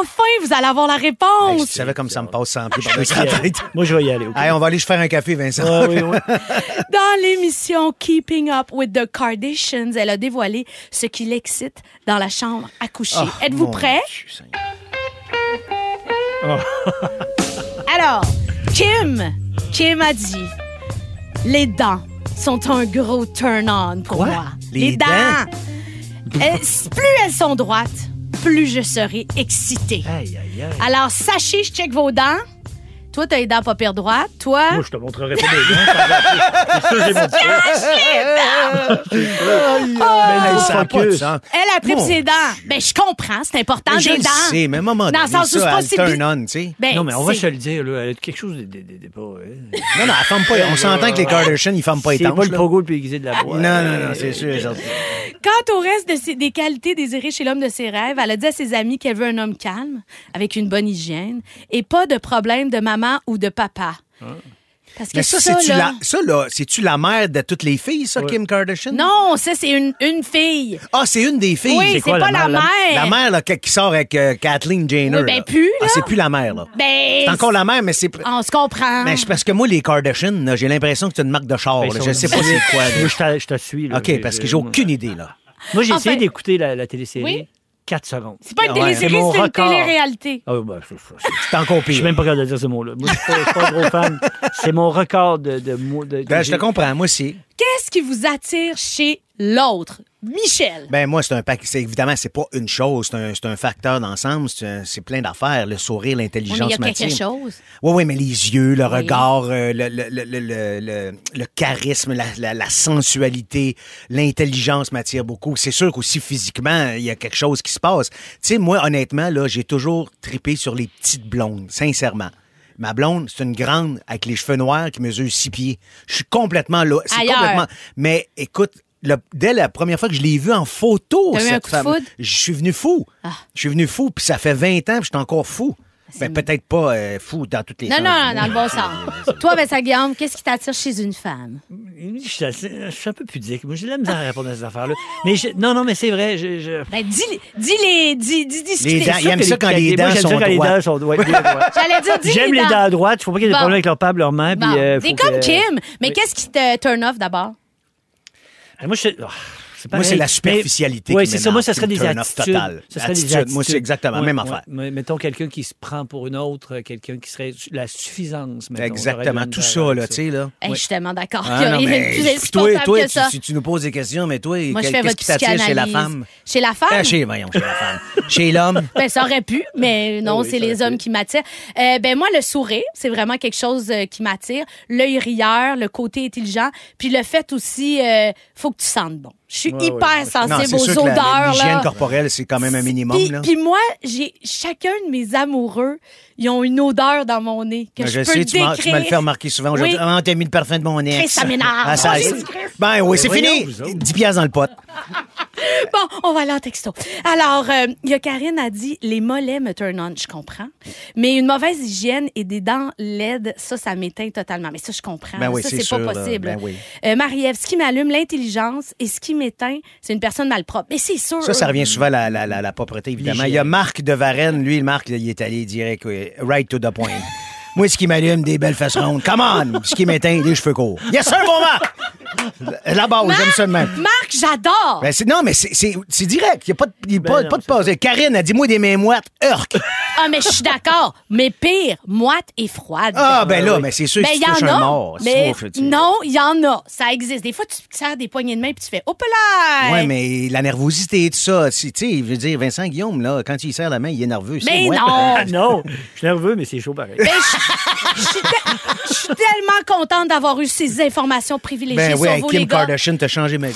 S3: Enfin, vous allez avoir la
S4: Hey,
S3: réponse.
S4: tu savais comme ça me passe sans la tête.
S5: Moi, je vais y aller.
S4: Hey, on va aller se faire un café, Vincent.
S5: Ah, oui, oui.
S3: Dans l'émission Keeping Up with the Kardashians, elle a dévoilé ce qui l'excite dans la chambre à coucher.
S4: Ah,
S3: Êtes-vous prêts?
S4: Dieu Seigneur.
S3: Alors, Kim, Kim a dit les dents sont un gros turn-on pour
S4: Quoi?
S3: moi.
S4: Les dents?
S3: Elles- plus elles sont droites, plus je serai excitée.
S5: Aïe, aïe, aïe.
S3: Alors, sachez, je check vos dents. Toi, t'as les dents pas pire droites. Toi,
S5: Moi, je te montrerai pas mes dents. C'est j'ai mon
S4: ça sens.
S3: elle a
S4: Mon
S3: ses dents. Ben, je comprends, c'est important,
S4: je
S3: des
S4: le
S3: dents.
S4: sais, mais moment
S3: Dans le
S4: donné,
S3: sens où c'est pas si
S4: turn
S3: bi-
S4: on, tu sais.
S3: Ben,
S5: Non, mais on va
S3: c'est-
S5: se le dire, là. Elle a quelque chose de. de, de, de pas, hein.
S4: Non, non, elle ferme pas. On s'entend que les Kardashians, ils ferment pas
S5: C'est
S4: étanches.
S5: pas le pogo le plus aiguisé de la boîte.
S4: Non, non, non, c'est sûr.
S3: Quant au reste de ses- des qualités désirées chez l'homme de ses rêves, elle a dit à ses amis qu'elle veut un homme calme, avec une bonne hygiène, et pas de problème de maman ou de papa. Parce que
S4: Mais ça,
S3: ça,
S4: c'est-tu
S3: là...
S4: la, ça, là, c'est-tu la mère de toutes les filles, ça, Kim Kardashian?
S3: Non, ça, c'est une, une fille.
S4: Ah, c'est une des filles.
S3: Oui,
S5: c'est
S3: pas
S5: la
S3: la
S5: mère.
S4: La mère, là, qui sort avec euh, Kathleen Jenner.
S3: Oui, ben,
S4: là.
S3: plus,
S4: Ah,
S3: là.
S4: c'est plus la mère, là.
S3: Ben,
S4: C'est encore la mère, mais c'est.
S3: on se comprend.
S4: Mais c'est parce que moi, les Kardashian, là, j'ai l'impression que c'est une marque de char.
S5: Ben,
S4: là. Je sais pas c'est quoi. là.
S5: Moi, je te, je te suis. là.
S4: OK, parce que j'ai aucune idée, là.
S5: Moi, j'ai
S3: Enfin-
S5: essayé d'écouter la, la télésérie.
S3: Oui.
S5: 4 secondes.
S3: C'est pas une télésérie,
S5: C'est mon
S3: c'est une
S5: record.
S3: télé-réalité.
S5: Ah, ben, c'est ça, c'est-
S4: C'est encore
S5: Je suis
S4: pire.
S5: même pas capable de dire ce mot-là. Moi, je suis pas, pas un gros fan. C'est mon record de, de mots. De,
S4: Ben, je te comprends, moi aussi.
S3: Qu'est-ce qui vous attire chez l'autre? Michel.
S4: Ben moi, c'est un pack. C'est évidemment, c'est pas une chose, c'est un, c'est un facteur d'ensemble. C'est plein d'affaires. Le sourire,
S3: Oui,
S4: l'intelligence
S3: mais il y a quelque chose.
S4: Oui, oui, mais les yeux, le
S3: Oui.
S4: regard, euh, le, le, le, le, charisme, la, la- la sensualité, l'intelligence m'attire beaucoup. C'est sûr qu'aussi physiquement, il y a quelque chose qui se passe. Tu sais, moi, honnêtement, là, j'ai toujours tripé sur les petites blondes, sincèrement. Ma blonde, c'est une grande avec les cheveux noirs qui mesure six pieds. Je suis complètement là. C'est complètement. Mais écoute, le- dès la première fois que je l'ai vue en photo,
S3: T'as eu un
S4: cette
S3: de
S4: femme,
S3: foudre?
S4: je suis venu fou.
S3: Ah.
S4: Je suis venu fou, puis ça fait 20 ans, puis je suis encore fou. Ben, peut-être pas euh, fou dans toutes les
S3: Non,
S4: sens.
S3: non, non, dans le bon sens. Toi, Vincent Guillaume, qu'est-ce qui t'attire chez une femme?
S5: Je suis, assez- je suis un peu pudique. Moi, j'ai de la misère à répondre à ces affaires-là. Mais je- non, non, mais c'est vrai. Je, je...
S3: Ben, dis, dis les, dis, dis, dis ce
S4: Les
S3: qui
S4: dents,
S3: t'est-
S4: il aime ça quand les
S5: Moi,
S4: dents
S5: j'aime
S4: sont
S5: ça quand les
S4: droites.
S5: dents sont droites. bien droites.
S3: J'allais dire, dis
S5: J'aime les dents à droite. Il faut pas qu'il y ait des
S3: Bon.
S5: problèmes avec leur père, leur mère.
S3: Bon,
S5: puis, euh,
S3: T'es comme
S5: que-
S3: Kim. Mais
S5: Oui.
S3: qu'est-ce qui te turn off d'abord?
S5: Ah, Moi, je... oh, c'est
S4: Moi, c'est la superficialité
S5: Oui,
S4: qui
S5: c'est ça. Moi, ça serait des attitudes.
S4: total.
S5: Ça serait des
S4: Attitude, moi, c'est exactement, même affaire.
S5: Mais Mettons quelqu'un qui se prend pour une autre, quelqu'un qui serait la suffisance. mettons.
S4: Exactement,
S5: la
S4: tout ça, là, tu sais, là.
S3: Hey, Je suis tellement d'accord.
S4: Ah,
S3: qu'il y a
S4: non,
S3: rien de
S4: mais
S3: plus
S4: toi,
S3: insupportable
S4: toi
S3: que
S4: tu, tu- tu nous poses des questions, mais toi,
S3: Moi, je
S4: quel-
S3: fais
S4: qu'est-ce
S3: votre
S4: qui t'attire chez la femme?
S3: Chez la femme?
S4: Ah, chez, voyons, chez la femme. Chez l'homme?
S3: Ben, ça aurait pu, mais non,
S5: Ah oui,
S3: c'est les hommes
S5: pu.
S3: qui m'attirent. Euh, ben, moi, le sourire, c'est vraiment quelque chose euh, qui m'attire. L'œil rieur, le côté intelligent, puis le fait aussi, euh, faut que tu sentes bon. Je suis
S5: Ouais,
S3: hyper
S5: ouais.
S3: sensible
S4: Non,
S3: aux
S4: sûr
S3: odeurs,
S4: l'hygiène corporelle, c'est quand même un minimum,
S3: Puis,
S4: là.
S3: puis moi, j'ai chacun de mes amoureux, ils ont une odeur dans mon nez que
S4: Ben,
S3: je,
S4: je
S3: peux
S4: sais, tu m'as- tu me le fais remarquer souvent aujourd'hui.
S3: Oui.
S4: Ah, t'as mis le parfum de mon.
S3: Christ, ça m'énerve.
S4: Ah, ça,
S3: Christ.
S4: Ben oui, c'est fini.
S5: vous autres.
S4: 10 piastres dans le pot.
S3: Bon, on va aller en texto. Alors, euh, il y a Karine a dit les mollets me turn on, je comprends. Mais une mauvaise hygiène et des dents laides, ça, ça m'éteint totalement. Mais ça, je comprends.
S4: Ben oui,
S3: ça,
S4: c'est
S3: pas possible.
S4: Ben oui.
S3: Euh, Marie-Ève, ce qui m'allume, l'intelligence et ce qui m'éteint, c'est une personne malpropre. Mais c'est sûr.
S4: Ça, ça revient souvent à la, la, la, la propreté, évidemment. Il y a Marc de Varenne. Lui, Marc, il est allé direct, oui, right to the point. Moi, ce qui m'allume, des belles fesses rondes. Come on! Ce qui m'éteint, des cheveux courts. Yes, sir, bon Marc! La base, j'aime ça de même.
S3: Marc, j'adore.
S4: Ben, c'est- non, mais c'est- direct. Il n'y a pas de, y a pas,
S5: non,
S4: pas de pause. Karine a dit, moi, des mains moites. Urk!
S3: Ah, mais je suis d'accord. Mais pire, moite et froide.
S4: Ah, ben là,
S5: oui.
S4: mais c'est sûr
S3: Ben,
S4: que
S3: il
S4: tu
S3: y
S4: touches
S3: en
S4: un
S3: a.
S4: mort.
S3: mais non, il y en a. Ça existe. Des fois, tu te sers des poignées de main puis tu fais, hop là!
S4: Ouais, mais la nervosité et tout ça, tu sais, je veux dire, Vincent Guillaume, là, quand il serre la main, il est nerveux.
S3: Mais non!
S5: Ah non, je suis nerveux, mais c'est chaud pareil.
S3: Ben, je, suis tellement contente d'avoir eu ces informations privilégiées
S4: Ben oui,
S3: sur les
S4: Kim
S3: gars.
S4: Kardashian, t'as changé ma vie.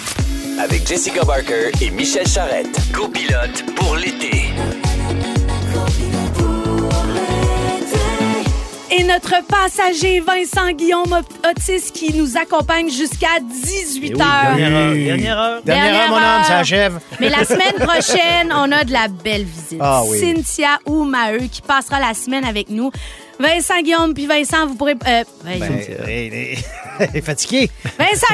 S2: Avec Jessica Barker et Michel Charrette. Copilote pour l'été.
S3: Et notre passager Vincent Guillaume Otis qui nous accompagne jusqu'à 18
S5: Eh oui,
S3: heures.
S5: dernière heure. Dernière heure.
S4: Dernière heure, mon homme, ça achève.
S3: Mais la semaine prochaine, on a de la belle visite.
S4: Ah oui.
S3: Cynthia ou Maheu qui passera la semaine avec nous. Vincent Guillaume puis Vincent, vous pourrez... euh,
S4: Ben, est fatiguée.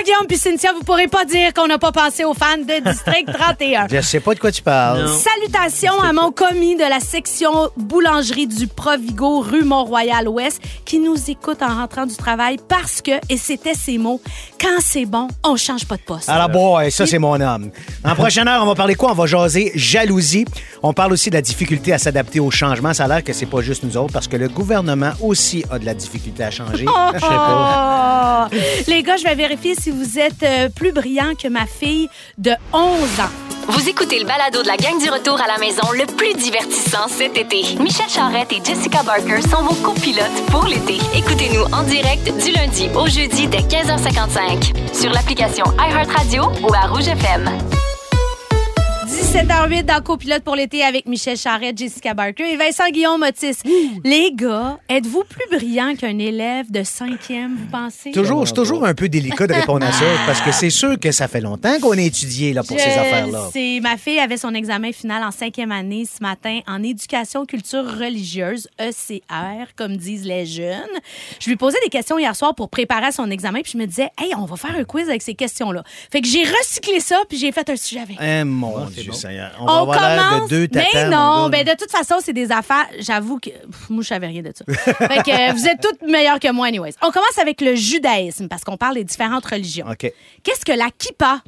S3: Guillaume puis Cynthia, vous pourrez pas dire qu'on n'a pas pensé aux fans de District 31.
S4: Je sais pas de quoi tu parles.
S5: Non.
S3: Salutations à mon commis de la section boulangerie du Provigo, rue Mont-Royal-Ouest, qui nous écoute en rentrant du travail parce que, et c'était ses mots, quand c'est bon, on change pas de poste.
S4: Alors, boy, ça, c'est mon homme. En prochaine heure, on va parler quoi? On va jaser jalousie. On parle aussi de la difficulté à s'adapter au changement. Ça a l'air que c'est pas juste nous autres, parce que le gouvernement aussi a de la difficulté à changer.
S3: Oh!
S4: Je sais pas.
S3: Les gars, je vais vérifier si vous êtes euh, plus brillants que ma fille de 11 ans.
S1: Vous écoutez le balado de la gang du retour à la maison le plus divertissant cet été. Michel Charrette et Jessica Barker sont vos copilotes pour l'été. Écoutez-nous en direct du lundi au jeudi dès 15h55 sur l'application iHeartRadio ou à Rouge FM.
S3: 17h08 dans Copilote pour l'été avec Michel Charette, Jessica Barker et Vincent Guillaume Otis. Les gars, êtes-vous plus brillant qu'un élève de cinquième, vous pensez?
S4: Toujours, c'est toujours un peu délicat de répondre à ça parce que c'est sûr que ça fait longtemps qu'on a étudié là, pour ces
S3: Je
S4: affaires-là.
S3: sais. Ma fille avait son examen final en cinquième année ce matin en éducation culture religieuse, ECR, comme disent les jeunes. Je lui posais des questions hier soir pour préparer son examen, puis je me disais, hey, on va faire un quiz avec ces questions-là. Fait que j'ai recyclé ça, puis j'ai fait un sujet avec.
S4: Eh, mon Dieu Seigneur. On, va
S3: On
S4: avoir l'air
S3: commence.
S4: de deux
S3: mais non, ben de toute façon, c'est des affaires. J'avoue que pff, moi, je savais rien de ça. fait que euh, vous êtes toutes meilleures que moi, anyways. On commence avec le judaïsme parce qu'on parle des différentes religions.
S4: OK.
S3: Qu'est-ce que la kippa?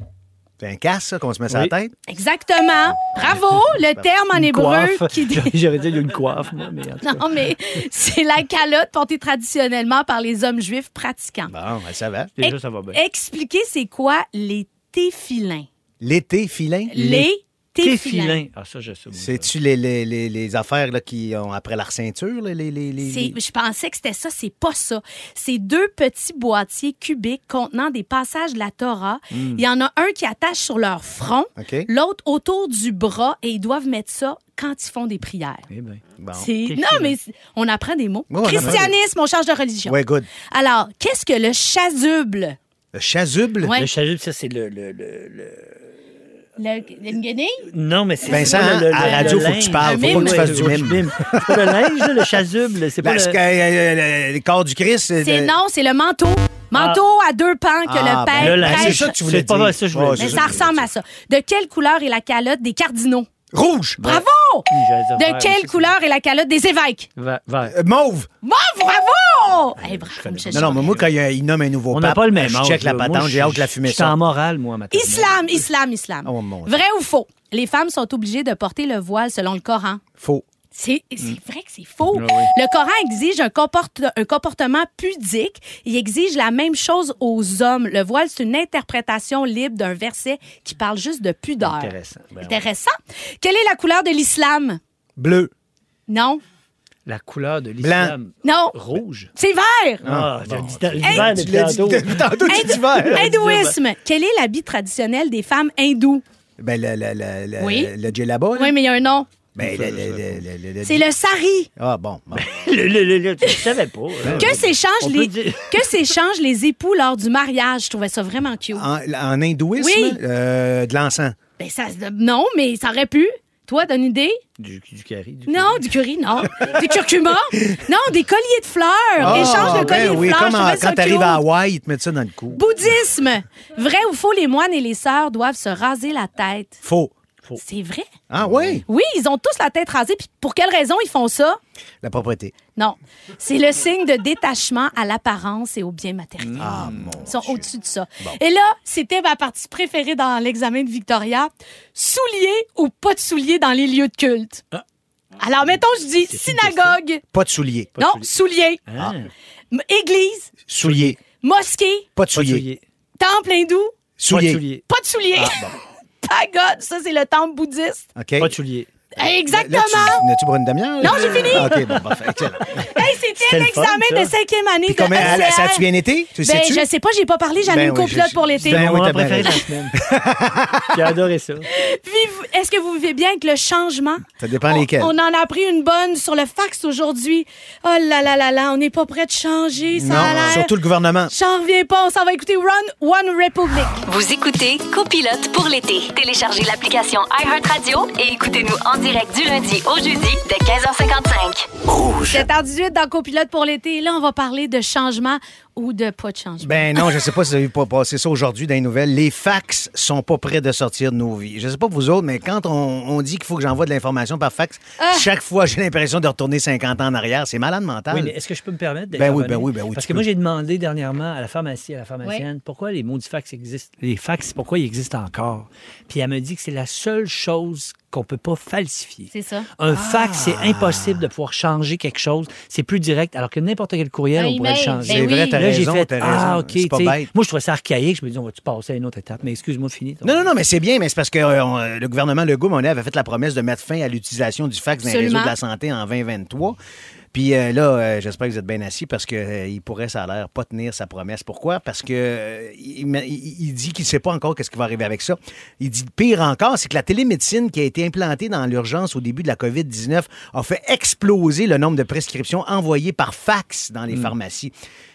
S4: C'est un casse, ça, qu'on se met sur
S5: Oui.
S4: la tête?
S3: Exactement. Bravo. Le terme en hébreu
S5: Coiffe.
S3: qui dit.
S5: J'aurais dit une coiffe, moi, mais en tout cas.
S3: Non, mais c'est la calotte portée traditionnellement par les hommes juifs pratiquants.
S4: Bon, ben, ça va.
S5: Déjà, ça va bien.
S3: Expliquez c'est quoi les téfilins?
S4: L'été filin?
S3: Les.
S5: Téfilin. Ah, ça, je sais.
S4: C'est-tu les, les, les, les affaires là, qui ont après leur ceinture? Les, les, les,
S3: C'est-
S4: les-
S3: Je pensais que c'était ça, c'est pas ça. C'est deux petits boîtiers cubiques contenant des passages de la Torah. Il y en a un qui attache sur leur front,
S4: Hmm. OK.
S3: l'autre autour du bras, et ils doivent mettre ça quand ils font des prières.
S5: Eh ben.
S4: Bon.
S3: Non, mais on apprend des mots.
S4: Ouais, on apprend
S3: Christianisme, on change de religion.
S4: Ouais, good.
S3: Alors, qu'est-ce que le chasuble?
S4: Le chasuble?
S3: Ouais.
S5: Le chasuble, ça, c'est le, le, le, le-
S3: Le, le guenille?
S5: Non, mais c'est.
S4: Vincent,
S5: pas le- le-
S4: à
S5: le-
S4: radio,
S5: le
S4: faut que tu
S5: linge.
S4: parles. Faut pas
S3: mime.
S4: que tu fasses du
S5: Ouais,
S4: mime.
S5: C'est pas le linge, là, le chasuble. C'est pas
S4: Parce
S5: le...
S4: que euh, le, le corps du Christ, c'est...
S3: Non, c'est le manteau. Manteau à deux pans que
S4: Ah,
S3: le
S4: ben,
S3: père
S5: le linge.
S3: prêche.
S4: C'est ça que tu voulais
S5: pas
S4: dire.
S5: vrai, ça, je voulais dire.
S3: Mais ça
S4: voulais
S3: ressemble à ça. De quelle couleur est la calotte des cardinaux?
S4: Rouge!
S3: Bravo! De
S5: vert
S3: quelle couleur est la calotte des évêques?
S5: Vert.
S4: Euh, mauve!
S3: Bon, bravo! Eh, bravo, Michel
S4: Non, non, mais moi, quand il, nomme un nouveau
S5: On
S4: pape,
S5: pas le même
S4: je
S5: âge.
S4: check la
S5: là. Moi,
S4: patente, j'ai
S5: je-
S4: hâte de la fumer
S5: Je suis en
S4: ça.
S5: morale, moi, maintenant.
S3: Islam, islam, islam.
S4: Oh, mon Dieu.
S3: Vrai ou faux? Les femmes sont obligées de porter le voile selon le Coran.
S4: Faux.
S3: C'est c'est vrai que c'est faux.
S5: Ah oui.
S3: Le Coran exige un, comporte- un comportement pudique. Il exige la même chose aux hommes. Le voile, c'est une interprétation libre d'un verset qui parle juste de pudeur.
S5: Intéressant. Ben,
S3: Intéressant. Quelle est la couleur de l'islam?
S4: Bleu.
S3: Non.
S5: La couleur de l'islam.
S3: Non.
S5: Rouge.
S3: C'est vert.
S5: Ah, j'ai dit dans
S3: Hey,
S5: l'hiver depuis tantôt.
S4: depuis tantôt, tu dis vert.
S3: Hindouisme. Quel est l'habit traditionnel des femmes hindoues?
S4: Ben, le, le, le,
S3: Oui.
S4: le djellaba.
S3: Oui, mais il y a un nom.
S4: Le, le, le, le, le-
S3: C'est le sari.
S4: Ah, bon. bon.
S5: Le, le, le, le, tu savais pas. hein.
S3: Que s'échangent les,
S5: dire-
S3: que s'échangent les époux lors du mariage? Je trouvais ça vraiment cute.
S4: En, en hindouisme,
S3: Oui.
S4: euh, de l'encens.
S3: Ben, ça, non, mais ça aurait pu. Toi, donne une idée?
S5: Du, du curry. Du
S3: Non, du curry, non. du curcuma? Non, des colliers de fleurs.
S4: Ah,
S3: Échange de colliers
S4: ben
S3: de
S4: oui,
S3: fleurs.
S4: comme en- quand t'arrives à Hawaï, ils te mettent ça dans le cou.
S3: Bouddhisme. Vrai ou faux, les moines et les sœurs doivent se raser la tête?
S4: Faux.
S3: C'est vrai?
S4: Ah, oui?
S3: Oui, ils ont tous la tête rasée. Puis pour quelle raison ils font ça?
S4: La propreté.
S3: Non. C'est le signe de détachement à l'apparence et au bien matériel.
S4: Ah, mon
S3: Ils sont au-dessus de ça. Et là, c'était ma partie préférée dans l'examen de Victoria. Souliers ou pas de souliers dans les lieux de culte? Alors, mettons, je dis synagogue.
S4: Pas de souliers.
S3: non, souliers.
S5: Ah,
S3: M- Église,
S4: Souliers.
S3: mosquée,
S4: Pas de
S5: pas de
S4: souliers.
S3: temple hindou,
S5: Pas de
S4: Souliers.
S5: souliers.
S3: pas de souliers. Pagode, ça, c'est le temple bouddhiste.
S4: OK.
S5: Pas de souliers.
S3: Exactement.
S4: N'as-tu pour une demi-heure?
S3: Non, j'ai fini.
S4: Ah, OK, bon. Excellent.
S3: Hey, c'était l'examen de cinquième année
S4: Puis
S3: de
S4: comment, ça a-tu bien été? Tu
S3: Ben,
S4: sais-tu?
S3: je sais pas, j'ai pas parlé, j'en ai
S4: Ben
S3: une
S4: oui,
S3: copilote
S4: je-
S3: pour l'été.
S4: Ben oui,
S5: moment
S4: t'as bien
S5: préféré de la semaine. J'ai adoré ça.
S3: Est-ce que vous vivez bien avec le changement?
S4: Ça dépend
S3: on,
S4: lesquels.
S3: On en a pris une bonne sur le fax aujourd'hui. Oh là là là là, on n'est pas prêt de changer, ça a
S4: Non,
S3: l'air.
S4: surtout le gouvernement.
S3: J'en reviens pas, on s'en va écouter Run One Republic.
S1: Vous écoutez Copilote pour l'été. Téléchargez l'application iHeartRadio et écoutez-nous en direct du lundi au jeudi dès 15h55.
S3: 7h18 dans Copilote pour l'été. Là, on va parler de changement ou de pas de changement.
S4: Ben non, je sais pas si vous avez pas passé ça aujourd'hui dans les nouvelles. Les fax sont pas prêts de sortir de nos vies. Je sais pas pour vous autres, mais quand on, on dit qu'il faut que j'envoie de l'information par fax,
S3: Ah!
S4: chaque fois j'ai l'impression de retourner 50 ans en arrière. C'est malade mental.
S5: Oui, mais est-ce que je peux me permettre
S4: Ben oui, ben oui, ben oui,
S5: Parce que
S4: peux.
S5: moi, j'ai demandé dernièrement à la pharmacie, à la pharmacienne, pourquoi les mots du fax existent. Les fax, pourquoi ils existent encore? Puis elle me dit que c'est la seule chose qu'on peut pas falsifier.
S3: C'est ça.
S5: Un fax, c'est impossible de pouvoir changer quelque chose. C'est plus direct, alors que n'importe quel courriel,
S3: Un
S5: on pourrait le changer.
S3: ben
S4: C'est vrai,
S5: Là, j'ai
S4: raison,
S5: fait,
S4: t'as
S5: ah. OK.
S4: Pas bête.
S5: Moi, je trouvais ça archaïque. Je me dis, on va-tu passer à une autre étape? Mais excuse-moi de finir.
S4: Non, non, non, mais c'est bien, mais c'est parce que euh, on- euh, le gouvernement Legault, mon avait fait la promesse de mettre fin à l'utilisation du fax dans les réseaux de la santé en 2023. Puis euh, là, euh, j'espère que vous êtes bien assis parce qu'il pourrait, ça a l'air, pas tenir sa promesse. Pourquoi? Parce que euh, il, il- il dit qu'il ne sait pas encore qu'est-ce qui va arriver avec ça. Il dit pire encore, c'est que la télémédecine qui a été implantée dans l'urgence au début de la COVID-19 a fait exploser le nombre de prescriptions envoyées par fax dans les pharmacies.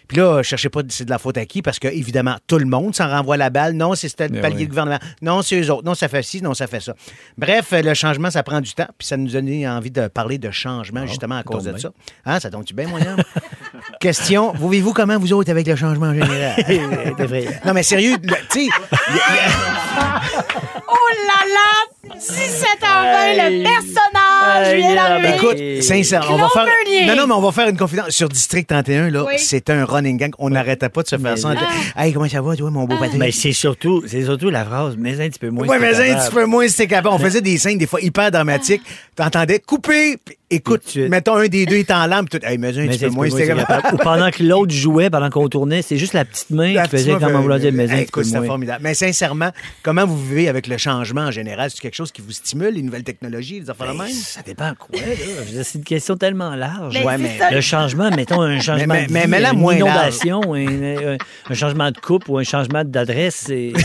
S4: Puis là, cherchez pas c'est de la faute à qui, parce que, évidemment, tout le monde s'en renvoie la balle. Non, c'est c'était le
S5: Ben
S4: palier
S5: oui.
S4: du gouvernement. Non, c'est eux autres. Non, ça fait ci, non, ça fait ça. Bref, le changement, ça prend du temps. Puis ça nous a donné envie de parler de changement, justement, à cause de ça. Hein, ça tombe-tu bien, moyen? Question, vous vivez-vous comment, vous autres, avec le changement général? non, mais sérieux, tu sais,
S3: Oh là là! 17h20, le personnage vient d'arriver.
S4: Écoute, sincèrement, on va faire. Non, non, mais on va faire une confidence. Sur District 31, là,
S3: Oui.
S4: c'est un running gang. On n'arrêtait pas de se faire ça. Hey, comment ça va, toi, mon beau Patrick?
S5: Mais c'est surtout, c'est surtout la phrase, mais un petit peu moins.
S4: Ouais, mais un petit peu moins t'es capable. On faisait des scènes des fois hyper dramatiques. T'entendais couper. puis Écoute,
S5: suite.
S4: mettons un des deux est en lampe. Tout, hey, mais un
S5: Mais
S4: petit
S5: c'est
S4: peu moins.
S5: Ou pendant que l'autre jouait, pendant qu'on tournait, c'est juste la petite main
S4: La
S5: qui faisait comment
S4: meuf,
S5: vouloir dire, mais
S4: écoute,
S5: moins.
S4: formidable. Mais sincèrement, comment vous vivez avec le changement en général? C'est quelque chose qui vous stimule, les nouvelles technologies, les affaires
S5: Ben,
S4: même?
S5: Ça dépend quoi, là. C'est une question tellement large.
S3: Mais
S4: Ouais,
S3: c'est
S4: mais-.
S5: Le changement, mettons un changement
S4: mais-
S5: de vie,
S4: mais là,
S5: une
S4: moins
S5: inondation, un, un- un changement de coupe ou un changement d'adresse, c'est...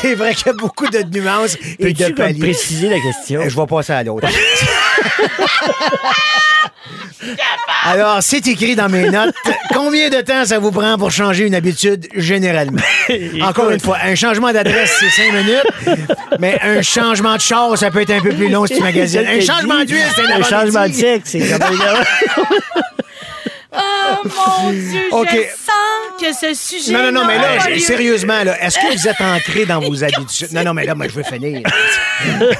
S4: C'est vrai qu'il y a beaucoup de nuances et de
S5: comme préciser la question?
S4: Je vais passer à l'autre. Alors, c'est écrit dans mes notes. Combien de temps ça vous prend pour changer une habitude généralement? Encore une fois, un changement d'adresse, c'est cinq minutes, mais un changement de char, ça peut être un peu plus long si tu magasines. Un changement d'huile, c'est
S5: Un
S4: un
S5: changement de sexe, c'est.
S3: Oh mon Dieu,
S4: OK.
S3: je sens que ce sujet.
S4: Non, non, non, mais là, sérieusement, là, est-ce que vous êtes ancré dans vos habitudes? Non, non, mais là, moi, je veux finir.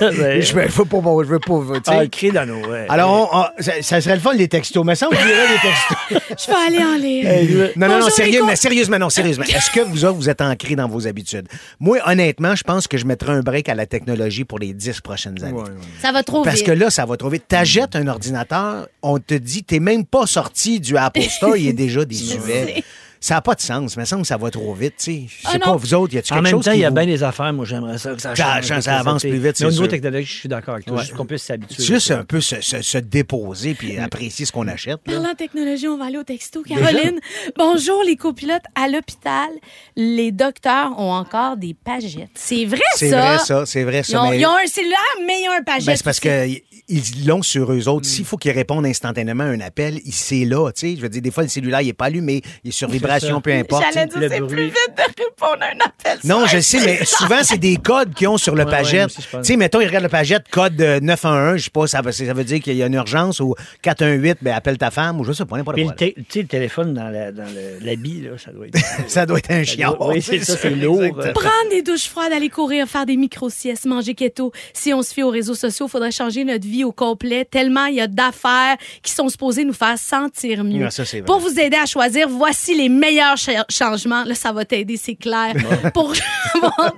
S5: Ben,
S4: Je veux, je veux pas, je veux pas, tu sais.
S5: ancré dans nos... ouais.
S4: Alors, on- on- ça, ça serait le fun, les textos. Mais ça, on dirait les textos.
S3: Je vais aller en lire.
S4: Non, non, non,
S3: Bonjour,
S4: sérieux,
S3: les
S4: mais sérieusement, non, sérieusement. Est-ce que vous autres, vous êtes ancrés dans vos habitudes? Moi, honnêtement, je pense que je mettrais un break à la technologie pour les dix prochaines années.
S3: Ça va trop
S4: Parce
S3: vite.
S4: que là, ça va trop vite. T'achètes un ordinateur, on te dit, t'es même pas sorti du Apple Store, il y a déjà des sujets. Ça n'a pas de sens, mais ça me semble que ça va trop vite, tu sais. Je sais
S3: Ah
S4: pas,
S3: non.
S4: vous autres, y a-tu
S5: En
S4: quelque
S5: même
S4: chose
S5: temps,
S4: qui
S5: il y a
S4: vous-
S5: bien des affaires. Moi, j'aimerais ça que ça
S4: Ça-
S5: change.
S4: ça
S5: que
S4: avance plus vite,
S5: Mais au niveau technologique, je suis d'accord avec toi.
S4: Ouais.
S5: Juste qu'on puisse s'habituer.
S4: Juste un peu se, se- se déposer puis apprécier ce qu'on achète. là.
S3: Parlant de technologie, on va aller au texto. Caroline, bonjour les copilotes. À l'hôpital, les docteurs ont encore des pagettes. C'est vrai, ça?
S4: C'est vrai, ça, c'est vrai,
S3: Ils
S4: ça.
S3: ont,
S4: mais-
S3: ils ont un cellulaire, mais ils ont un pagette.
S4: Ben, c'est parce qu'ils l'ont sur eux autres. S'il faut qu'ils répondent instantanément à un appel, il- c'est là. tu sais. Je veux dire, des fois, le cellulaire, il n'est pas allumé, il est sur vibration, peu importe.
S3: J'allais dire, c'est plus vite de répondre à un appel.
S4: Non, je sais, mais souvent, c'est des codes qu'ils ont sur le
S5: Ouais, ouais, moi
S4: pagette.
S5: aussi, je
S4: tu
S5: pense.
S4: sais, mettons, ils regardent le pagette, code euh, 911, je sais pas, ça, veut- ça veut dire qu'il y a une urgence, ou 418, ben, appelle ta femme, ou je sais pas, n'importe
S5: Puis
S4: quoi.
S5: té- tu sais, le téléphone dans la- dans le- l'habit, là, ça doit être.
S4: Ça doit être un
S5: Ça
S4: chien.
S5: doit- oui, c'est ça, c'est lourd.
S4: exactement.
S3: Prendre des douches froides, aller courir, faire des micro-siestes, manger keto. Si on se fie aux réseaux sociaux, il faudrait changer notre vie au complet, tellement il y a d'affaires qui sont supposées nous faire sentir mieux.
S4: Ouais, ça, c'est vrai.
S3: Pour vous aider à choisir, voici les meilleurs cha- changements. Là, ça va t'aider, c'est clair. Pour avoir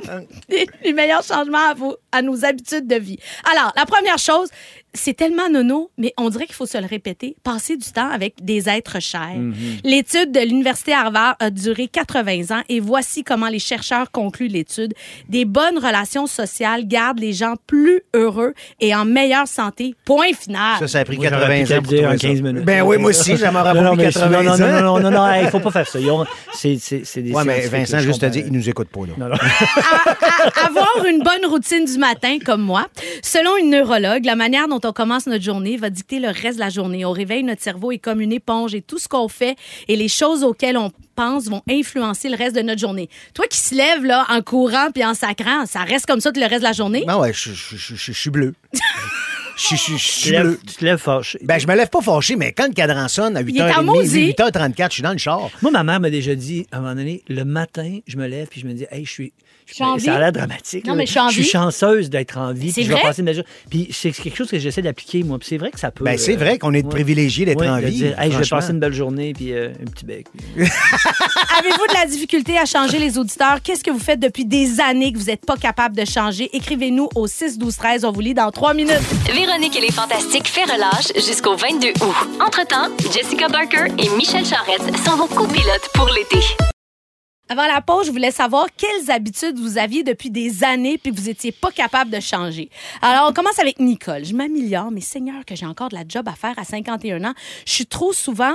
S3: les, les meilleurs changements à, vos- à nos habitudes de vie. Alors, la première chose, c'est tellement nono, mais on dirait qu'il faut se le répéter, passer du temps avec des êtres chers. L'étude de l'Université Harvard a duré 80 ans et voici comment les chercheurs concluent l'étude. Des bonnes relations sociales gardent les gens plus heureux et en meilleure santé. Point final.
S4: Ça, ça a pris
S5: Moi, j'aurais
S4: 80
S5: pu
S4: ans
S5: te
S4: pour
S5: dire
S4: trouver
S5: en
S4: ça.
S5: 15 minutes.
S4: Ben oui, moi aussi, ça m'aurait pris
S5: mais
S4: 80
S5: non, non,
S4: ans.
S5: non, non, non, non, il faut pas faire ça. C'est des
S4: Ouais, mais Vincent, juste te
S5: comprends.
S4: dire, il nous écoute pas, là.
S5: Non, non.
S3: à- à- avoir une bonne routine du matin, comme moi. Selon une neurologue, la manière dont on commence notre journée va dicter le reste de la journée. Au réveil, notre cerveau est comme une éponge et tout ce qu'on fait et les choses auxquelles on pense vont influencer le reste de notre journée. Toi qui se lèves là, en courant puis en sacrant, ça reste comme ça tout le reste de la journée?
S4: Ben ouais, je, je- je- je- je suis bleu. Je, je- je
S5: Tu
S4: suis
S5: te lèves-
S4: bleu.
S5: tu te lèves fâché.
S4: Ben, je me lève pas fâché, mais quand le cadran sonne à
S3: Il est en
S4: 8h30,
S3: maudit.
S4: 8h34, je suis dans le char.
S5: Moi, ma mère m'a déjà dit, à un moment donné, le matin, je me lève puis je me dis, hey, je suis. Ça a l'air dramatique.
S3: Non, mais je suis en vie.
S5: chanceuse d'être en vie.
S3: C'est
S5: puis je vais passer. Puis c'est quelque chose que j'essaie d'appliquer, moi. Puis c'est vrai que ça peut.
S4: Ben, c'est
S5: euh,
S4: vrai qu'on est
S5: ouais.
S4: privilégié d'être
S5: Ouais,
S4: en
S5: de
S4: vie.
S5: dire, hey, je vais passer une belle journée puis euh, un petit bec.
S3: Avez-vous de la difficulté à changer les auditeurs? Qu'est-ce que vous faites depuis des années que vous n'êtes pas capable de changer? Écrivez-nous au 6 12 13 On vous lit dans trois minutes.
S1: Véronique et les Fantastiques fait relâche jusqu'au 22 août. Entre-temps, Jessica Barker et Michel Charrette sont vos copilotes pour l'été.
S3: Avant la pause, je voulais savoir quelles habitudes vous aviez depuis des années puis que vous étiez pas capable de changer. Alors, on commence avec Nicole. Je m'améliore, mais Seigneur, que j'ai encore de la job à faire à 51 ans. Je suis trop souvent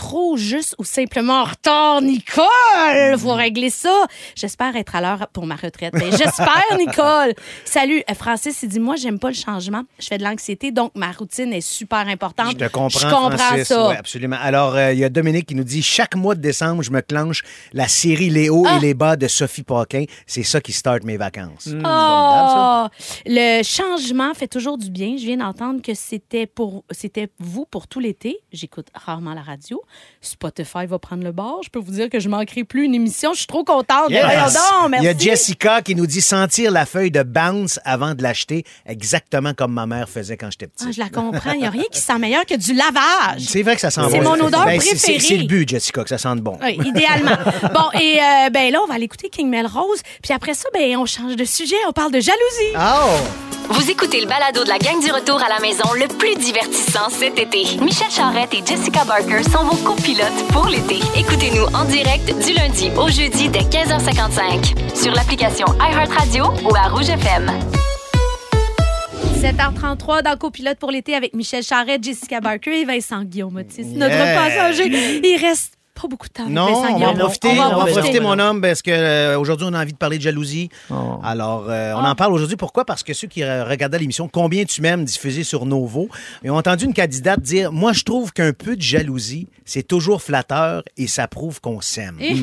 S3: trop juste ou simplement en retard, Nicole. Faut régler ça. J'espère être à l'heure pour ma retraite. Ben, J'espère, Nicole. Salut, euh, Francis, il dit, moi, j'aime pas le changement. Je fais de l'anxiété, donc ma routine est super importante.
S4: Je te comprends,
S3: Je comprends
S4: Francis.
S3: ça.
S4: Ouais, absolument. Alors, euh, il y a Dominique qui nous dit chaque mois de décembre, je me clenche la série Les hauts
S3: Ah.
S4: et les bas de Sophie Paquin. C'est ça qui start mes vacances. Ça.
S3: Oh, le changement fait toujours du bien. Je viens d'entendre que c'était pour c'était vous pour tout l'été. J'écoute rarement la radio. Spotify va prendre le bord. Je peux vous dire que je manquerai plus une émission. Je suis trop contente.
S4: Yes.
S3: Voyons donc,
S4: Il y a
S3: merci.
S4: Jessica qui nous dit sentir la feuille de bounce avant de l'acheter, exactement comme ma mère faisait quand j'étais petit.
S3: Ah, je la comprends. Il n'y a rien qui sent meilleur que du lavage.
S4: C'est vrai que ça sent bon.
S3: C'est mon odeur
S4: Ben, c'est-
S3: préférée.
S4: Le but, Jessica, que ça sente bon.
S3: Oui, idéalement. bon, et euh, ben là, on va aller écouter King Melrose. Puis après ça, ben on change de sujet. On parle de jalousie.
S4: Oh!
S1: Vous écoutez le balado de la gang du retour à la maison le plus divertissant cet été. Michel Charrette et Jessica Barker sont vos copilotes pour l'été. Écoutez-nous en direct du lundi au jeudi dès 15h55 sur l'application iHeartRadio ou à Rouge FM.
S3: 7h33 dans Copilote pour l'été avec Michel Charette, Jessica Barker et Vincent Guillaume. Otis.
S4: Yeah.
S3: Notre passager. Il reste pas beaucoup de temps.
S4: Non, on va en profiter,
S3: On va en
S4: on va en
S3: profiter.
S4: profiter, mon homme, parce que euh, aujourd'hui, on a envie de parler de jalousie.
S5: Oh.
S4: Alors, euh, on en parle aujourd'hui. Pourquoi? Parce que ceux qui euh, regardaient l'émission Combien tu m'aimes diffusée sur Novo, ils ont entendu une candidate dire Moi, je trouve qu'un peu de jalousie, c'est toujours flatteur et ça prouve qu'on s'aime.
S3: Eh.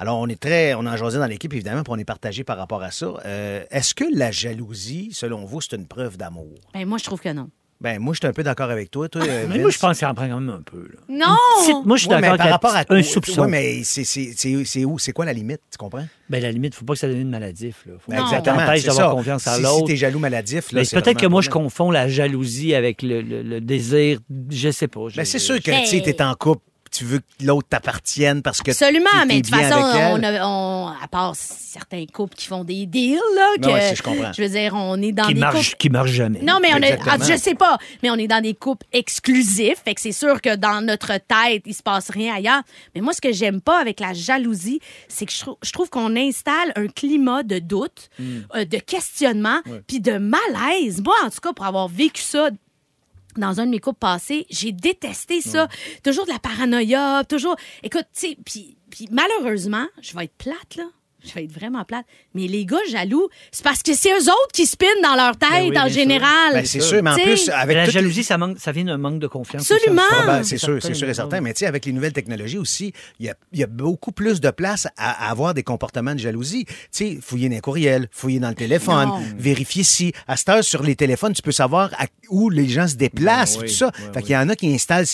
S4: Alors, on est très. On en jasé dans l'équipe, évidemment, puis on est partagé par rapport à ça. Euh, Est-ce que la jalousie, selon vous, c'est une preuve d'amour?
S3: Ben, moi, je trouve que non.
S4: Ben, moi, je suis un peu d'accord avec toi. toi euh,
S5: Mais moi, je pense qu'il en prend quand même un peu. là.
S3: Non!
S5: Petite- moi, je suis
S4: Ouais,
S5: d'accord
S4: par
S5: avec
S4: rapport à
S5: un soupçon.
S4: Ouais, mais c'est- c'est c'est- c'est où? C'est quoi la limite? Tu comprends?
S5: Ben, la limite, il ne faut pas que ça devienne maladif. Là. Faut ça
S4: Exactement. c'est
S5: d'avoir
S4: ça.
S5: confiance en
S4: Si- Si
S5: l'autre.
S4: t'es jaloux maladif, là,
S5: Mais
S4: c'est
S5: peut-être que moi, je confonds la jalousie avec le, le- le désir, je sais pas.
S4: Ben, c'est sûr que
S3: Ben-
S4: tu sais, t'es en couple, tu veux que l'autre t'appartienne parce que
S3: Absolument,
S4: t'es-
S3: mais de toute
S4: bien
S3: façon,
S4: avec elle.
S3: on a- on- à part certains couples qui font des deals, là, que,
S4: ouais, si, je comprends.
S3: veux dire, on est dans
S5: qui
S3: des
S5: marche,
S3: couples...
S5: qui marche jamais.
S3: Non, mais on est,
S4: Exactement.
S3: ah, je sais pas, mais on est dans des couples exclusifs, fait que c'est sûr que dans notre tête, il se passe rien ailleurs. Mais moi, ce que j'aime pas avec la jalousie, c'est que je, trou- je trouve qu'on installe un climat de doute, euh, de questionnement, puis de malaise. Moi, en tout cas, pour avoir vécu ça dans un de mes couples passés, j'ai détesté ça. Toujours de la paranoïa, toujours. Écoute, tu sais, puis, puis malheureusement, je vais être plate, là. Je vais être vraiment plate. Mais les gars jaloux, c'est parce que c'est eux autres qui spinent dans leur tête
S5: Ben oui,
S3: en général.
S4: Ben, c'est sûr, mais en
S3: T'sais,
S4: plus, avec
S5: la
S4: les-
S5: jalousie, ça, manque, ça vient d'un manque de confiance.
S3: Absolument.
S4: Ah,
S5: en
S4: ben, c'est sûr, c'est sûr et certain. Mais tu sais, avec les nouvelles technologies aussi, il y a, il y a beaucoup plus de place à, à avoir des comportements de jalousie. Tu sais, fouiller dans les courriels, fouiller dans le téléphone,
S3: Non.
S4: vérifier si, à cette heure, sur les téléphones, tu peux savoir à- où les gens se déplacent,
S5: Ben oui,
S4: tout ça.
S5: oui,
S4: fait qu'il y en a qui installent.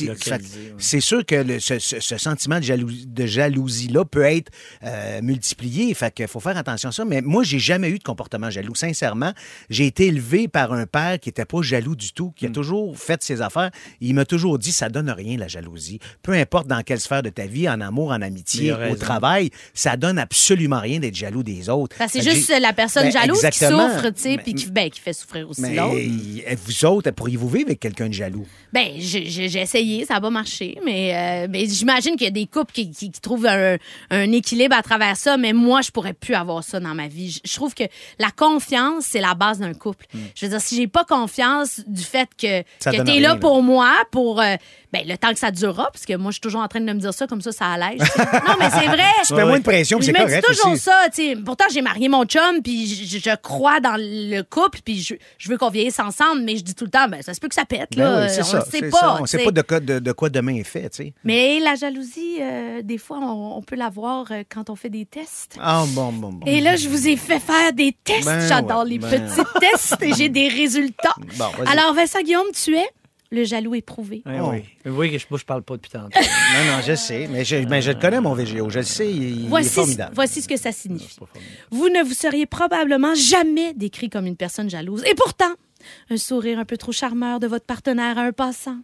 S4: C'est sûr que le- ce, ce- ce sentiment de, jalousie, de jalousie-là peut être euh, multiplié. Fait qu'il faut faire attention à ça. Mais moi, j'ai jamais eu de comportement jaloux. Sincèrement, j'ai été élevé par un père qui était pas jaloux du tout, qui a toujours fait ses affaires. Il m'a toujours dit, ça donne rien, la jalousie. Peu importe dans quelle sphère de ta vie, en amour, en amitié,
S5: a
S4: au
S5: raison.
S4: travail, ça donne absolument rien d'être jaloux des autres.
S3: C'est juste la personne
S4: Ben,
S3: jalouse qui souffre, tu sais, puis qui, ben, qui fait souffrir aussi l'autre.
S4: vous autres, pourriez-vous vivre avec quelqu'un de jaloux?
S3: Ben, j'ai essayé, ça n'a pas marché, mais, euh, ben, j'imagine qu'il y a des couples qui, qui- qui trouvent un, un équilibre à travers ça, mais moi, je pourrais plus avoir ça dans ma vie. Je, je trouve que la confiance, c'est la base d'un couple. Je veux dire, si j'ai pas confiance du fait que, que tu es là
S4: là.
S3: pour moi, pour euh, ben, le temps que ça durera, parce que moi, je suis toujours en train de me dire ça, comme ça, ça allège. non, mais c'est vrai.
S4: Tu mets moins de pression,
S3: Je
S4: c'est
S3: me dis
S4: correct
S3: toujours
S4: aussi.
S3: ça, tu sais. Pourtant, j'ai marié mon chum, puis je, je crois dans le couple, puis je, je veux qu'on vieillisse ensemble, mais je dis tout le temps, ben, ça se peut que ça pète, là.
S4: Ben oui,
S3: on
S4: ça.
S3: sait pas.
S4: ça. On sait pas de quoi, de, de quoi demain est fait, tu sais.
S3: Mais la jalousie, euh, des fois, on, on peut la voir euh, quand on fait des tests.
S4: Ah, bon, bon, bon.
S3: Et là, je vous ai fait faire des tests.
S4: Ben
S3: J'adore
S4: ouais,
S3: les
S4: ben
S3: petits tests et j'ai des résultats.
S4: Bon.
S3: Alors, Vincent Guillaume, tu es le jaloux éprouvé.
S5: Oui,
S4: Oh.
S5: oui. Oui, que je, je parle pas depuis tantôt.
S4: Non, non, je sais. Mais je, mais je le connais, mon VGO. Je le sais. Il, il est
S3: Voici,
S4: formidable.
S3: voici ce que ça signifie. Vous ne vous seriez probablement jamais décrit comme une personne jalouse. Et pourtant, un sourire un peu trop charmeur de votre partenaire à un passant,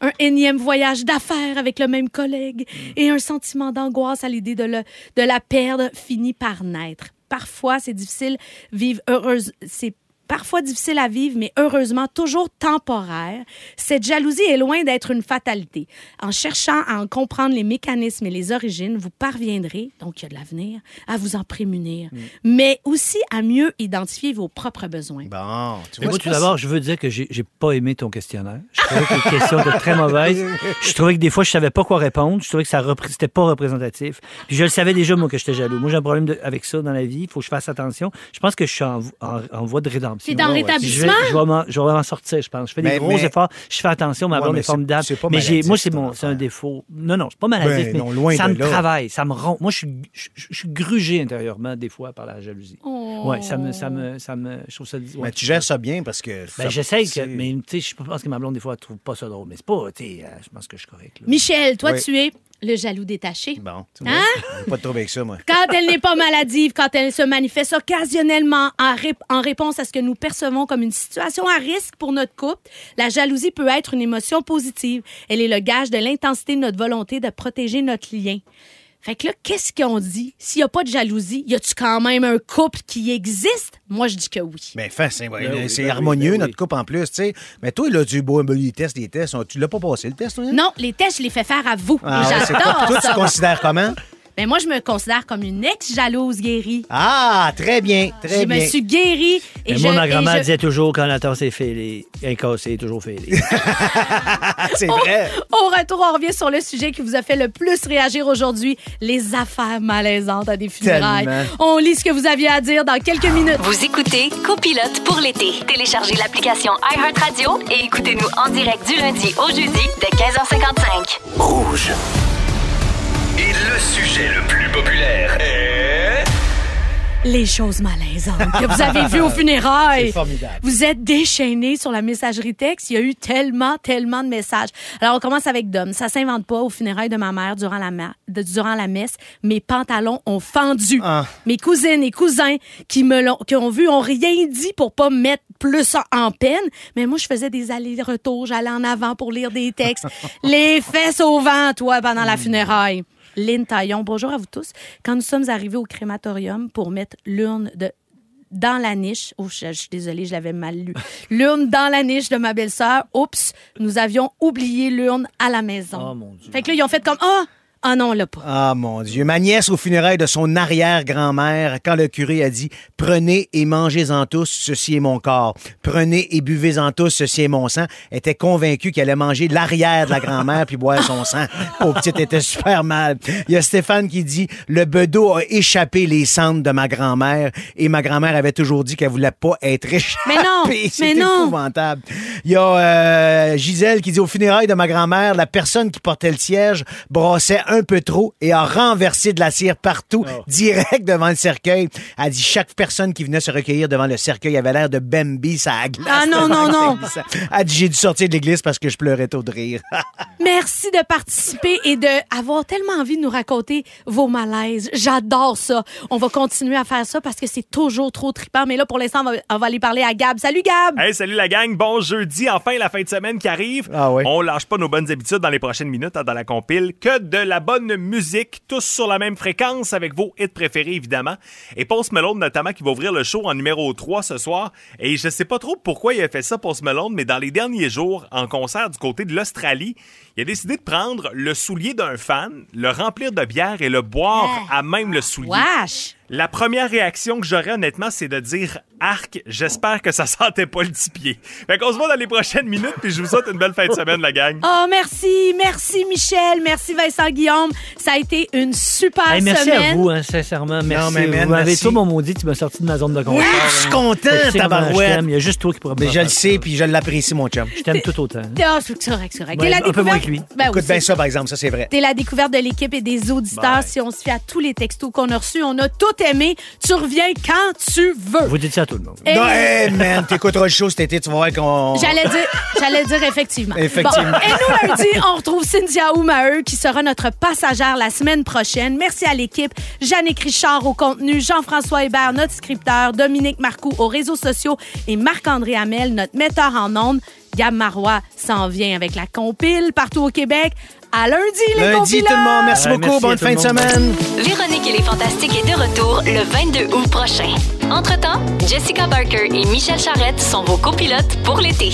S3: un énième voyage d'affaires avec le même collègue et un sentiment d'angoisse à l'idée de, de la perdre finit par naître. Parfois, c'est difficile vivre heureuse. C'est parfois difficile à vivre, mais heureusement toujours temporaire, cette jalousie est loin d'être une fatalité. En cherchant à en comprendre les mécanismes et les origines, vous parviendrez, donc il y a de l'avenir, à vous en prémunir,
S4: Mm.
S3: mais aussi à mieux identifier vos propres besoins.
S4: Bon, tu
S5: Mais
S4: vois,
S5: moi, tout d'abord, je veux dire que j'ai j'ai pas aimé ton questionnaire. Je trouvais que les questions étaient très mauvaises. Je trouvais que des fois, je savais pas quoi répondre. Je trouvais que ça c'était pas représentatif. Puis je le savais déjà, moi, que j'étais jaloux. Moi, j'ai un problème de- avec ça dans la vie. Il faut que je fasse attention. Je pense que je suis en, en- en voie de rédemption.
S3: En
S5: Je vais,
S3: rétablissement?
S5: je vais je vais m'en sortir, je pense. Je fais des
S4: Mais-
S5: gros
S4: mais-
S5: efforts. Je fais attention. Ma
S4: Ouais,
S5: blonde
S4: mais
S5: est
S4: c'est-
S5: formidable.
S4: c'est pas
S5: mais
S4: maladif,
S5: moi, c'est mon, c'est un défaut. Non, non, c'est pas maladif,
S4: Ben
S5: mais
S4: non, loin
S5: ça
S4: de
S5: me
S4: là.
S5: travaille. Ça me rend. Moi, je suis, je, je- je suis grugé intérieurement, des fois, par la jalousie.
S3: Oh.
S5: Ouais, ça me, ça me, ça me, je trouve ça. ouais.
S4: Mais tu gères ça bien parce que.
S5: Ben,
S4: ça-
S5: j'essaye, que,
S4: c'est-
S5: mais tu sais, je pense que ma blonde, des fois, elle trouve pas ça drôle. Mais c'est pas, tu sais, euh, je pense que je suis correct. là.
S3: Michel, toi,
S4: Oui.
S3: tu es le jaloux détaché.
S4: Bon, tu vois,
S3: Hein?
S4: pas de trouble avec ça, moi.
S3: Quand elle n'est pas maladive, quand elle se manifeste occasionnellement en, ré- en réponse à ce que nous percevons comme une situation à risque pour notre couple, la jalousie peut être une émotion positive. Elle est le gage de l'intensité de notre volonté de protéger notre lien. Fait que là, qu'est-ce qu'on dit? S'il n'y a pas de jalousie, y a-tu quand même un couple qui existe? Moi, je dis que oui.
S4: Mais fin, c'est ouais,
S5: Ben oui,
S4: c'est
S5: ben
S4: harmonieux,
S5: ben oui.
S4: notre couple en plus, tu sais. Mais toi, là, tu beau, les tests, les tests, tu l'as pas passé, le test, toi? hein?
S3: Non, les tests, je les fais faire à vous.
S4: Ah,
S3: Et
S4: ouais,
S3: j'adore
S4: toi, tu te considères comment?
S3: Ben, moi, je me considère comme une ex-jalouse guérie.
S4: Ah, très bien, très
S3: Je
S4: bien.
S3: me suis guérie. Et
S5: Et
S3: je,
S5: moi, ma grand-mère
S3: je-
S5: disait toujours quand la tasse est fêlée, un cassé est toujours fêlé.
S4: Ah, c'est vrai.
S3: Au retour, on revient sur le sujet qui vous a fait le plus réagir aujourd'hui, les affaires malaisantes à des funérailles.
S4: Tellement.
S3: On lit ce que vous aviez à dire dans quelques minutes.
S1: Vous écoutez Copilote pour l'été. Téléchargez l'application iHeartRadio et écoutez-nous en direct du lundi au jeudi dès 15h55.
S2: Rouge. Et le sujet le plus populaire est...
S3: Les choses malaisantes que vous avez vues aux funérailles.
S4: C'est formidable.
S3: Vous êtes déchaînés sur la messagerie texte. Il y a eu tellement, tellement de messages. Alors, on commence avec Dom. Ça s'invente pas aux funérailles de ma mère durant la, ma- de- durant la messe. Mes pantalons ont fendu.
S4: Ah.
S3: Mes cousines et cousins qui me l'ont, qui ont vu ont rien dit pour pas me mettre plus en peine. Mais moi, je faisais des allers-retours. J'allais en avant pour lire des textes. Les fesses au vent, toi, pendant la funéraille. Lynn Taillon, bonjour à vous tous. Quand nous sommes arrivés au crématorium pour mettre l'urne de dans la niche. Oh, je, je suis désolée, je l'avais mal lu. L'urne dans la niche de ma belle-sœur. Oups, nous avions oublié l'urne à la maison.
S5: Oh, mon Dieu.
S3: Fait que là, ils ont fait comme Ah, ah non, on l'a pas.
S4: Ah, mon Dieu. Ma nièce aux funérailles de son arrière-grand-mère, quand le curé a dit Prenez et mangez-en tous, ceci est mon corps. Prenez et buvez-en tous, ceci est mon sang, était convaincue qu'elle allait manger l'arrière de la grand-mère puis boire son sang. Pauvre petite était super mal. Il y a Stéphane qui dit Le bedeau a échappé les cendres de ma grand-mère et ma grand-mère avait toujours dit qu'elle voulait pas être échappée.
S3: Mais non,
S4: C'est
S3: mais non.
S4: épouvantable. Il y a euh, Gisèle qui dit Aux funérailles de ma grand-mère, la personne qui portait le siège brassait un peu trop et a renversé de la cire partout, direct devant le cercueil. Elle dit chaque personne qui venait se recueillir devant le cercueil avait l'air de Bambi, ça a glace.
S3: Ah non, non, non.
S4: Elle dit j'ai dû sortir de l'église parce que je pleurais tôt de rire.
S3: Merci de participer et de avoir tellement envie de nous raconter vos malaises. J'adore ça. On va continuer à faire ça parce que c'est toujours trop trippant. Mais là, pour l'instant, on va, on va aller parler à Gab. Salut, Gab!
S8: Hey, salut la gang, bon jeudi, enfin la fin de semaine qui arrive.
S4: Ah ouais.
S8: On lâche pas nos bonnes habitudes dans les prochaines minutes hein, dans la compile. Que de la bonne musique, tous sur la même fréquence avec vos hits préférés évidemment. Et Post Malone notamment qui va ouvrir le show en numéro 3 ce soir. Et je sais pas trop pourquoi il a fait ça Post Malone, mais dans les derniers jours, en concert du côté de l'Australie, il a décidé de prendre le soulier d'un fan, le remplir de bière et le boire à même le soulier.
S3: Wesh!
S8: La première réaction que j'aurais honnêtement, c'est de dire arc, j'espère que ça sentait pas le petit pied. Fait qu'on se voit dans les prochaines minutes, puis je vous souhaite une belle fin de semaine, la gang.
S3: Oh, merci, merci Michel, merci Vincent Guillaume. Ça a été une super
S5: Hey, merci
S3: semaine.
S5: à vous, hein, sincèrement. Merci.
S4: mais man,
S5: vous m'avez
S4: merci.
S5: tout mon maudit, tu m'as sorti de ma zone de confort.
S4: Oui, je suis
S5: hein.
S4: content, tabarouette.
S5: Il y a juste toi qui pourrais me
S4: Mais je
S5: faire
S4: le sais puis je l'apprécie mon chum.
S5: Je t'aime tout autant. hein.
S3: Ah, c'est correct, c'est correct.
S5: Ouais,
S3: Et la
S5: un peu moins
S3: découverte-
S5: lui.
S3: Ben,
S4: Écoute bien ça par exemple, ça c'est vrai.
S3: T'es la découverte de l'équipe et des auditeurs.
S8: Bye.
S3: Si on se fie à tous les textos qu'on a reçus, on a tout aimé. Tu reviens quand tu veux.
S5: Vous dites ça à tout le monde.
S3: Et-
S4: Non, hey, man, t'écouteras le show cet été, tu vas voir qu'on.
S3: J'allais dire, j'allais dire effectivement.
S4: Effectivement.
S3: Bon, et nous, lundi, on retrouve Cynthia Oumaheu qui sera notre passagère la semaine prochaine. Merci à l'équipe. Jannick Richard au contenu, Jean-François Hébert, notre scripteur, Dominique Marcoux aux réseaux sociaux et Marc-André Hamel, notre metteur en ondes. Gab Marois s'en vient avec la compile partout au Québec. À lundi, les
S4: Lundi, tout le monde. Merci
S5: Ouais,
S4: beaucoup.
S5: merci
S4: Bonne fin de semaine.
S1: Véronique et les Fantastiques est de retour le 22 août prochain. Entre-temps, Jessica Barker et Michel Charrette sont vos copilotes pour l'été.